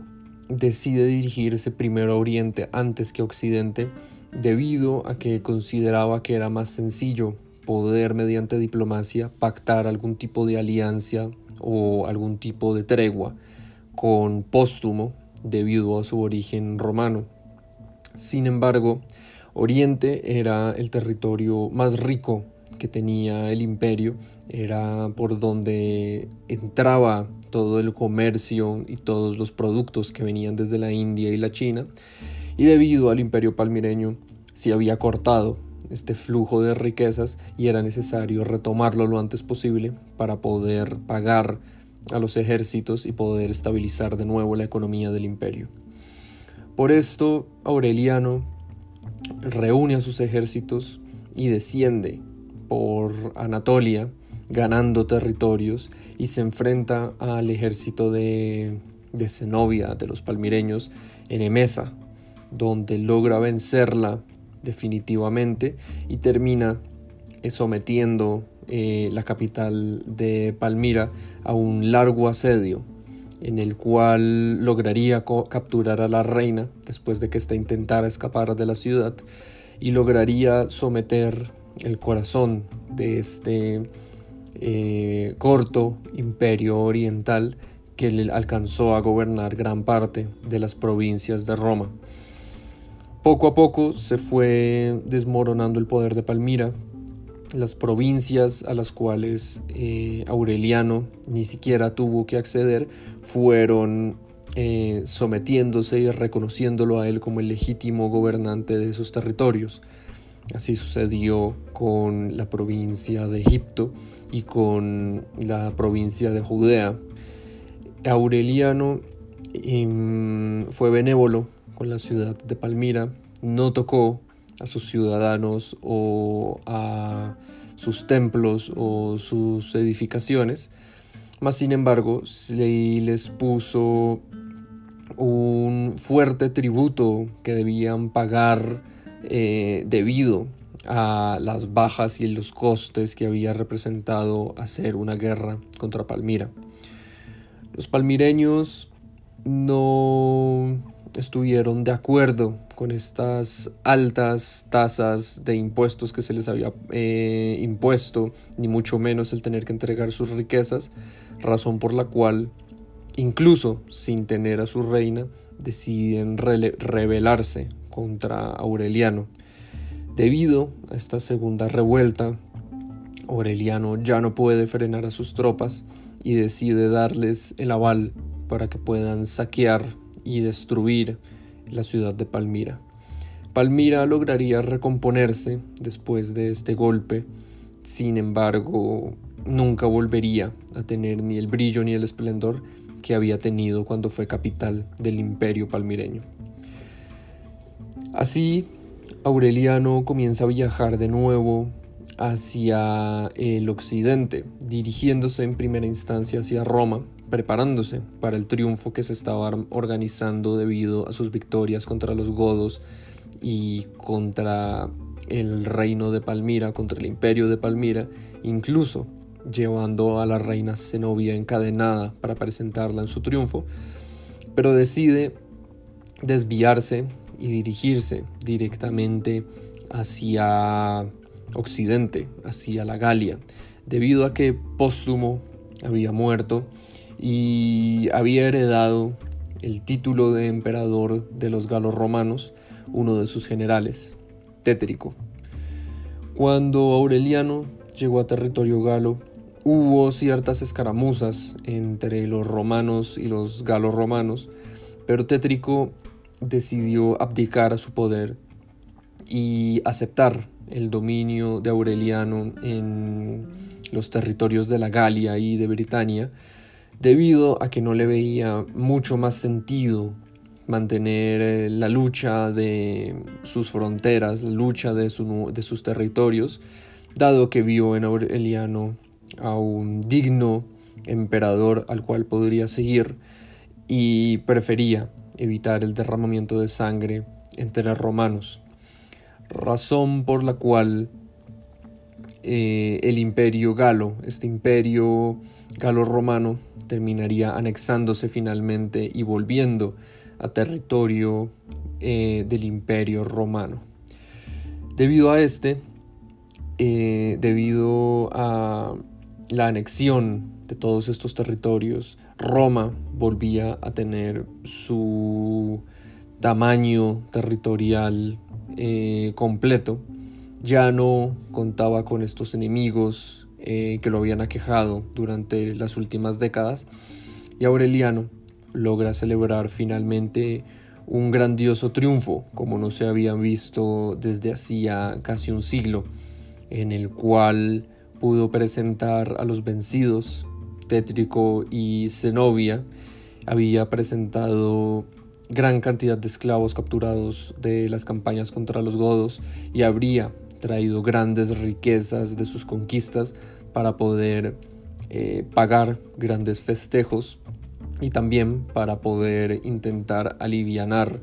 decide dirigirse primero a Oriente antes que a Occidente debido a que consideraba que era más sencillo poder mediante diplomacia pactar algún tipo de alianza o algún tipo de tregua con Póstumo debido a su origen romano. Sin embargo, Oriente era el territorio más rico que tenía el imperio, era por donde entraba todo el comercio y todos los productos que venían desde la India y la China, y debido al imperio palmireño se había cortado este flujo de riquezas y era necesario retomarlo lo antes posible para poder pagar a los ejércitos y poder estabilizar de nuevo la economía del imperio. Por esto Aureliano reúne a sus ejércitos y desciende por Anatolia, ganando territorios, y se enfrenta al ejército de, de Zenobia, de los palmireños, en Emesa, donde logra vencerla definitivamente y termina eh, sometiendo eh, la capital de Palmira a un largo asedio en el cual lograría capturar a la reina después de que ésta intentara escapar de la ciudad y lograría someter el corazón de este eh, corto imperio oriental que le alcanzó a gobernar gran parte de las provincias de Roma. Poco a poco se fue desmoronando el poder de Palmira, las provincias a las cuales eh, Aureliano ni siquiera tuvo que acceder fueron eh, sometiéndose y reconociéndolo a él como el legítimo gobernante de esos territorios. Así sucedió con la provincia de Egipto y con la provincia de Judea. Aureliano em, fue benévolo con la ciudad de Palmira, no tocó a sus ciudadanos o a sus templos o sus edificaciones, mas sin embargo les puso un fuerte tributo que debían pagar eh, debido a las bajas y los costes que había representado hacer una guerra contra Palmira. Los palmireños no estuvieron de acuerdo con estas altas tasas de impuestos que se les había eh, impuesto, ni mucho menos el tener que entregar sus riquezas, razón por la cual, incluso sin tener a su reina, deciden rebelarse contra Aureliano. Debido a esta segunda revuelta, Aureliano ya no puede frenar a sus tropas y decide darles el aval para que puedan saquear y destruir la ciudad de Palmira. Palmira lograría recomponerse después de este golpe, sin embargo, nunca volvería a tener ni el brillo ni el esplendor que había tenido cuando fue capital del imperio palmireño. Así, Aureliano comienza a viajar de nuevo hacia el occidente, dirigiéndose en primera instancia hacia Roma, preparándose para el triunfo que se estaba organizando debido a sus victorias contra los godos y contra el reino de Palmira, contra el imperio de Palmira, incluso llevando a la reina Zenobia encadenada para presentarla en su triunfo, pero decide desviarse y dirigirse directamente hacia occidente, hacia la Galia, debido a que Póstumo había muerto y había heredado el título de emperador de los galos romanos, uno de sus generales, Tétrico. Cuando Aureliano llegó a territorio galo, hubo ciertas escaramuzas entre los romanos y los galos romanos, pero Tétrico decidió abdicar a su poder y aceptar el dominio de Aureliano en los territorios de la Galia y de Britania, debido a que no le veía mucho más sentido mantener eh, la lucha de sus fronteras, la lucha de, sus territorios, dado que vio en Aureliano a un digno emperador al cual podría seguir y prefería evitar el derramamiento de sangre entre romanos, razón por la cual eh, el imperio galo, este imperio galo-romano, terminaría anexándose finalmente y volviendo a territorio eh, del imperio romano. Debido a este, eh, debido a la anexión de todos estos territorios, Roma volvía a tener su tamaño territorial eh, completo. Ya no contaba con estos enemigos eh, que lo habían aquejado durante las últimas décadas. Y Aureliano logra celebrar finalmente un grandioso triunfo como no se había visto desde hacía casi un siglo, en el cual pudo presentar a los vencidos, Tétrico y Zenobia, había presentado gran cantidad de esclavos capturados de las campañas contra los godos y habría traído grandes riquezas de sus conquistas para poder eh, pagar grandes festejos y también para poder intentar alivianar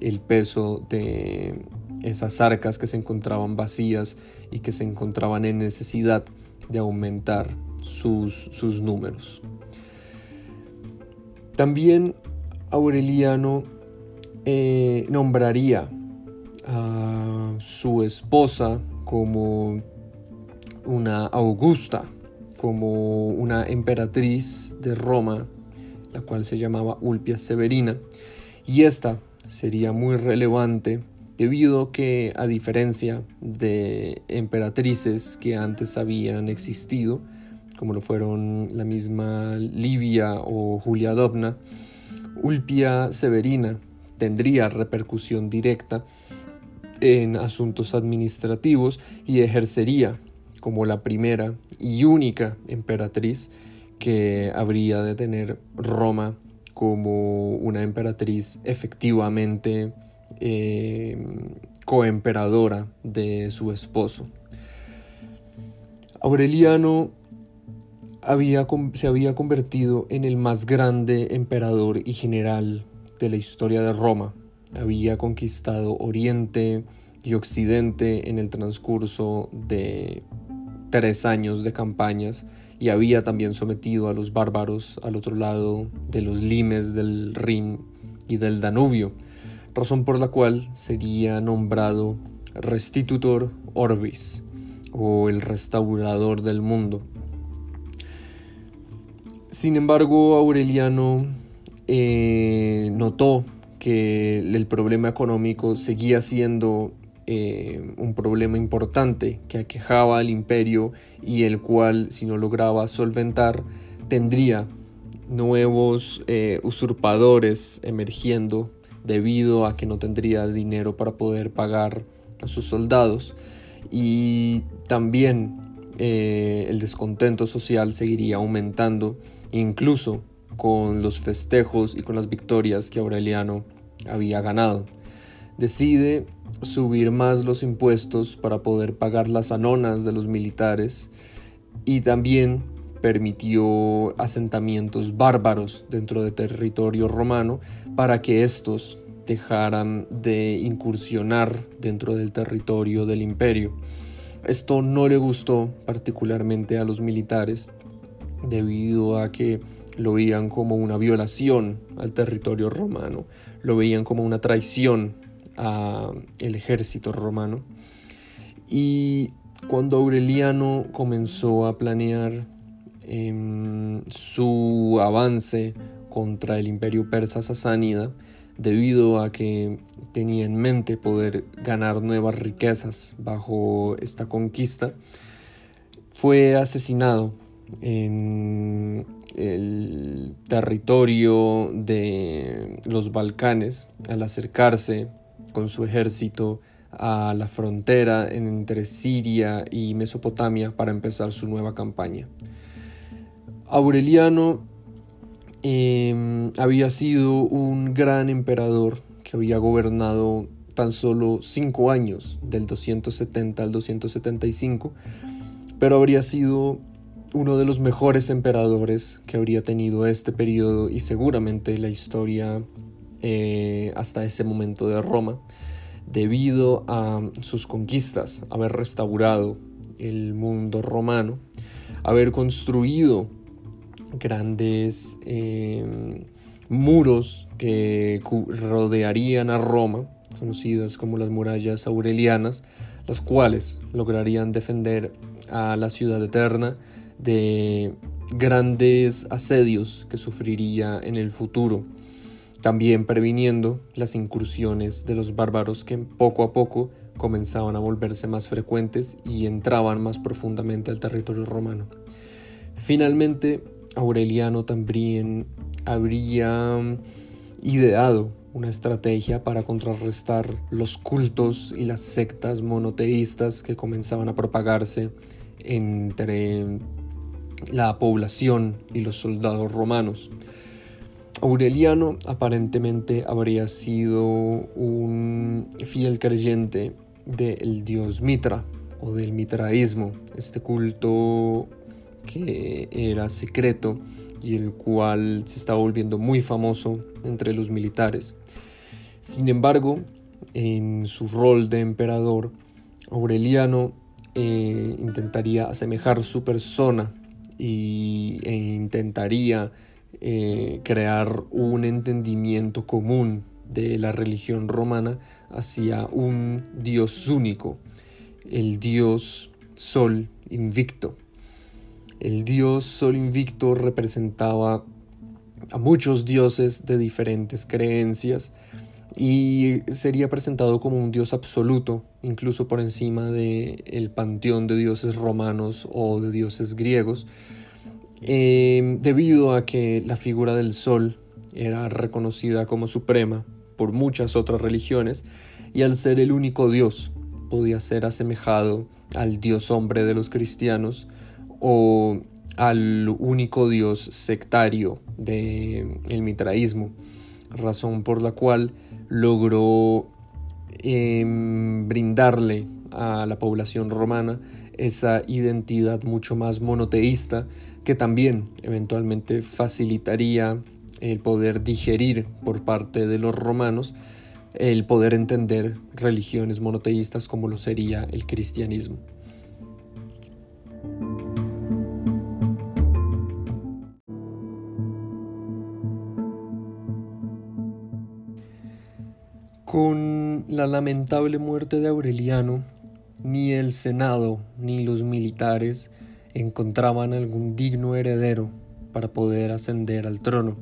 el peso de esas arcas que se encontraban vacías y que se encontraban en necesidad de aumentar sus, sus números. También Aureliano eh, nombraría a su esposa como una Augusta, como una emperatriz de Roma, la cual se llamaba Ulpia Severina, y esta sería muy relevante debido que a diferencia de emperatrices que antes habían existido, como lo fueron la misma Livia o Julia Dobna, Ulpia Severina tendría repercusión directa en asuntos administrativos y ejercería como la primera y única emperatriz que habría de tener Roma como una emperatriz efectivamente eh, coemperadora de su esposo. Aureliano se había convertido en el más grande emperador y general de la historia de Roma. Había conquistado Oriente y Occidente en el transcurso de tres años de campañas y había también sometido a los bárbaros al otro lado de los limes del Rin y del Danubio, razón por la cual sería nombrado Restitutor Orbis o el restaurador del mundo. Sin embargo, Aureliano eh, notó que el problema económico seguía siendo eh, un problema importante que aquejaba al imperio y el cual, si no lograba solventar, tendría nuevos eh, usurpadores emergiendo debido a que no tendría dinero para poder pagar a sus soldados. Y también el descontento social seguiría aumentando incluso con los festejos y con las victorias que Aureliano había ganado. Decide subir más los impuestos para poder pagar las anonas de los militares y también permitió asentamientos bárbaros dentro de territorio romano para que estos dejaran de incursionar dentro del territorio del imperio. Esto no le gustó particularmente a los militares debido a que lo veían como una violación al territorio romano, lo veían como una traición al ejército romano. Y cuando Aureliano comenzó a planear em, su avance contra el imperio persa sasánida, debido a que tenía en mente poder ganar nuevas riquezas bajo esta conquista, fue asesinado en el territorio de los Balcanes al acercarse con su ejército a la frontera entre Siria y Mesopotamia para empezar su nueva campaña. Aureliano em, había sido un gran emperador que había gobernado tan solo cinco años, del 270 al 275, pero habría sido uno de los mejores emperadores que habría tenido este periodo y seguramente la historia eh, hasta ese momento de Roma, debido a sus conquistas, haber restaurado el mundo romano, haber construido grandes eh, muros que rodearían a Roma, conocidas como las murallas aurelianas, las cuales lograrían defender a la ciudad eterna de grandes asedios que sufriría en el futuro, también previniendo las incursiones de los bárbaros que poco a poco comenzaban a volverse más frecuentes y entraban más profundamente al territorio romano. Finalmente, Aureliano también habría ideado una estrategia para contrarrestar los cultos y las sectas monoteístas que comenzaban a propagarse entre la población y los soldados romanos. Aureliano aparentemente habría sido un fiel creyente del dios Mitra o del mitraísmo, este culto que era secreto y el cual se estaba volviendo muy famoso entre los militares. Sin embargo, en su rol de emperador, Aureliano eh, intentaría asemejar su persona y, e intentaría eh, crear un entendimiento común de la religión romana hacia un dios único, el dios Sol invicto. El dios Sol invicto representaba a muchos dioses de diferentes creencias y sería presentado como un dios absoluto, incluso por encima del el panteón de dioses romanos o de dioses griegos, eh, debido a que la figura del sol era reconocida como suprema por muchas otras religiones y al ser el único dios podía ser asemejado al dios hombre de los cristianos o al único dios sectario del el mitraísmo, razón por la cual logró em, brindarle a la población romana esa identidad mucho más monoteísta que también eventualmente facilitaría el poder digerir por parte de los romanos el poder entender religiones monoteístas como lo sería el cristianismo. Con la lamentable muerte de Aureliano, ni el Senado ni los militares encontraban algún digno heredero para poder ascender al trono.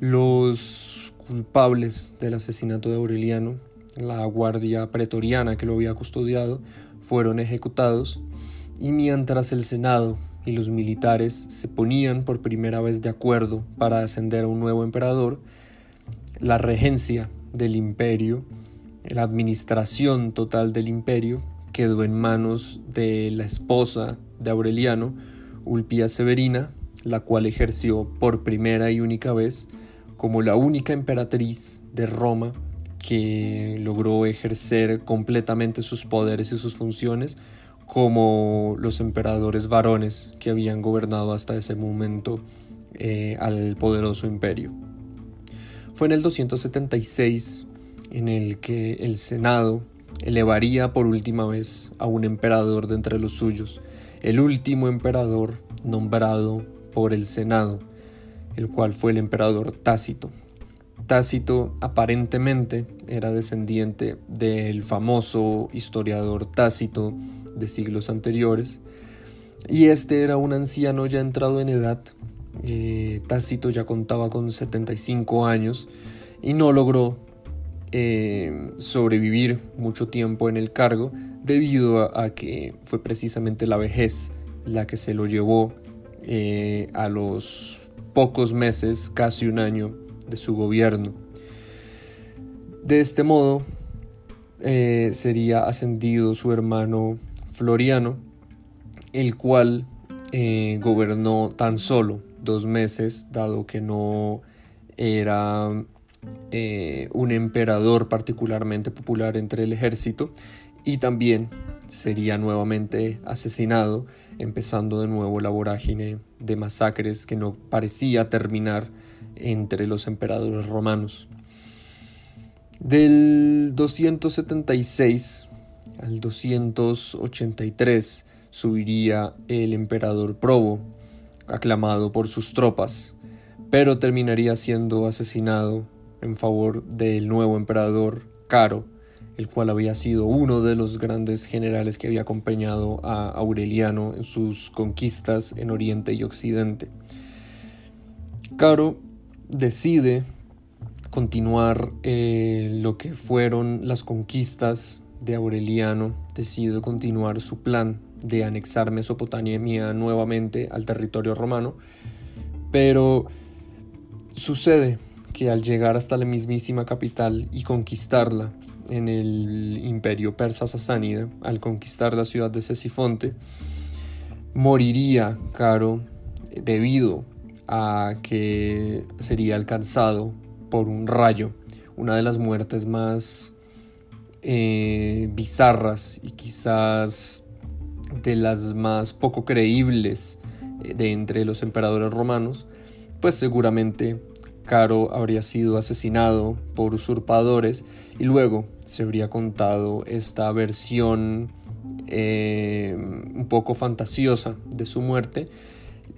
Los culpables del asesinato de Aureliano, la guardia pretoriana que lo había custodiado, fueron ejecutados y mientras el Senado y los militares se ponían por primera vez de acuerdo para ascender a un nuevo emperador, la regencia del imperio, la administración total del imperio, quedó en manos de la esposa de Aureliano, Ulpia Severina, la cual ejerció por primera y única vez como la única emperatriz de Roma que logró ejercer completamente sus poderes y sus funciones como los emperadores varones que habían gobernado hasta ese momento eh, al poderoso imperio. Fue en el 276 en el que el Senado elevaría por última vez a un emperador de entre los suyos, el último emperador nombrado por el Senado, el cual fue el emperador Tácito. Tácito aparentemente era descendiente del famoso historiador Tácito de siglos anteriores, y este era un anciano ya entrado en edad eh, Tácito ya contaba con 75 años y no logró eh, sobrevivir mucho tiempo en el cargo debido a, que fue precisamente la vejez la que se lo llevó eh, a los pocos meses, casi un año de su gobierno. De este modo sería ascendido su hermano Floriano, el cual gobernó tan solo dos meses, dado que no era eh, un emperador particularmente popular entre el ejército, y también sería nuevamente asesinado, empezando de nuevo la vorágine de masacres que no parecía terminar entre los emperadores romanos. Del 276 al 283 subiría el emperador Probo, aclamado por sus tropas, pero terminaría siendo asesinado en favor del nuevo emperador Caro, el cual había sido uno de los grandes generales que había acompañado a Aureliano en sus conquistas en Oriente y Occidente. Caro decide continuar eh, lo que fueron las conquistas de Aureliano, decide continuar su plan de anexar Mesopotamia nuevamente al territorio romano, pero sucede que al llegar hasta la mismísima capital y conquistarla en el imperio persa sasánida, al conquistar la ciudad de Cesifonte, moriría Caro debido a que sería alcanzado por un rayo, una de las muertes más eh, bizarras y quizás de las más poco creíbles eh, de entre los emperadores romanos, pues seguramente Caro habría sido asesinado por usurpadores y luego se habría contado esta versión eh, un poco fantasiosa de su muerte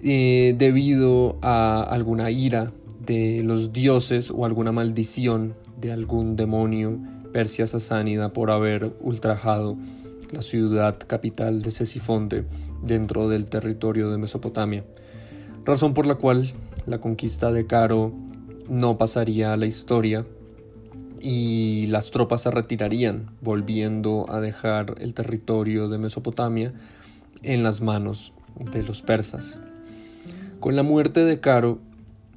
eh, debido a alguna ira de los dioses o alguna maldición de algún demonio persia sasánida por haber ultrajado la ciudad capital de Cesifonte dentro del territorio de Mesopotamia, razón por la cual la conquista de Caro no pasaría a la historia y las tropas se retirarían, volviendo a dejar el territorio de Mesopotamia en las manos de los persas. Con la muerte de Caro,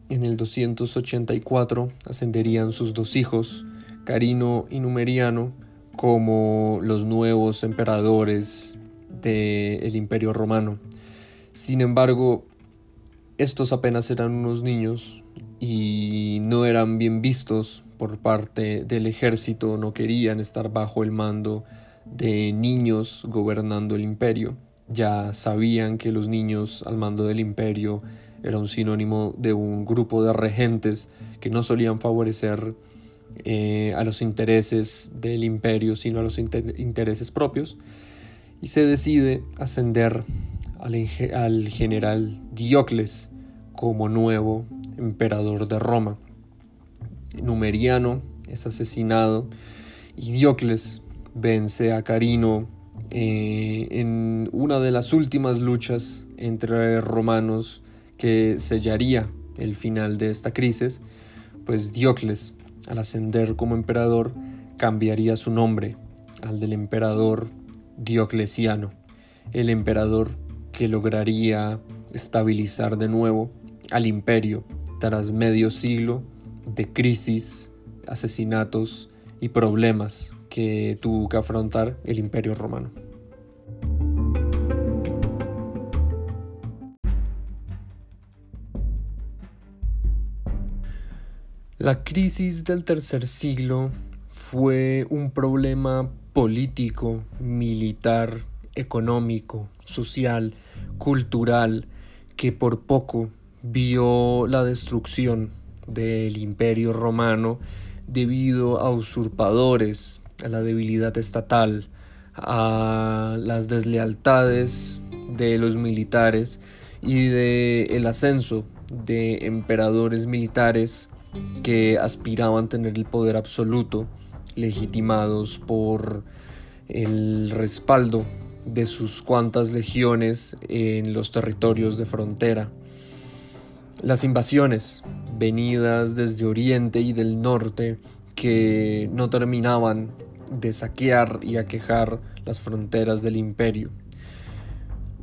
en el 284 ascenderían sus dos hijos, Carino y Numeriano, como los nuevos emperadores del Imperio Romano. Sin embargo, estos apenas eran unos niños y no eran bien vistos por parte del ejército, no querían estar bajo el mando de niños gobernando el imperio. Ya sabían que los niños al mando del imperio era un sinónimo de un grupo de regentes que no solían favorecer eh, a los intereses del imperio, sino a los intereses propios. Y se decide ascender al, al general Diocles como nuevo emperador de Roma. Numeriano es asesinado y Diocles vence a Carino eh, en una de las últimas luchas entre romanos que sellaría el final de esta crisis, pues Diocles, al ascender como emperador, cambiaría su nombre al del emperador Diocleciano, el emperador que lograría estabilizar de nuevo al imperio tras medio siglo de crisis, asesinatos y problemas que tuvo que afrontar el imperio romano. La crisis del tercer siglo fue un problema político, militar, económico, social, cultural, que por poco vio la destrucción del imperio romano debido a usurpadores, a la debilidad estatal, a las deslealtades de los militares y de el ascenso de emperadores militares que aspiraban tener el poder absoluto, legitimados por el respaldo de sus cuantas legiones en los territorios de frontera. Las invasiones, venidas desde Oriente y del Norte, que no terminaban de saquear y aquejar las fronteras del imperio.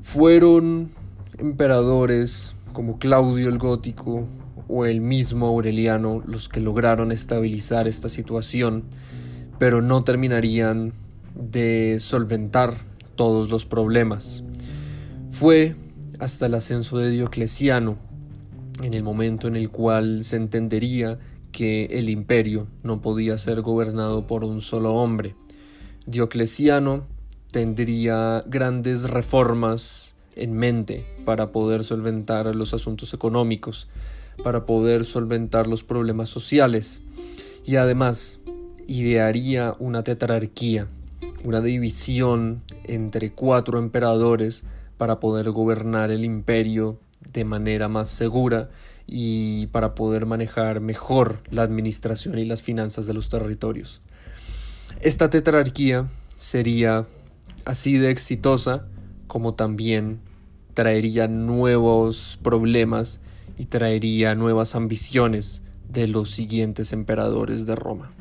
Fueron emperadores como Claudio el Gótico o el mismo Aureliano los que lograron estabilizar esta situación, pero no terminarían de solventar todos los problemas. Fue hasta el ascenso de Diocleciano en el momento en el cual se entendería que el imperio no podía ser gobernado por un solo hombre. Diocleciano tendría grandes reformas en mente para poder solventar los asuntos económicos, para poder solventar los problemas sociales. Y además, idearía una tetrarquía, una división entre cuatro emperadores para poder gobernar el imperio de manera más segura y para poder manejar mejor la administración y las finanzas de los territorios. Esta tetrarquía sería así de exitosa como también traería nuevos problemas y traería nuevas ambiciones de los siguientes emperadores de Roma.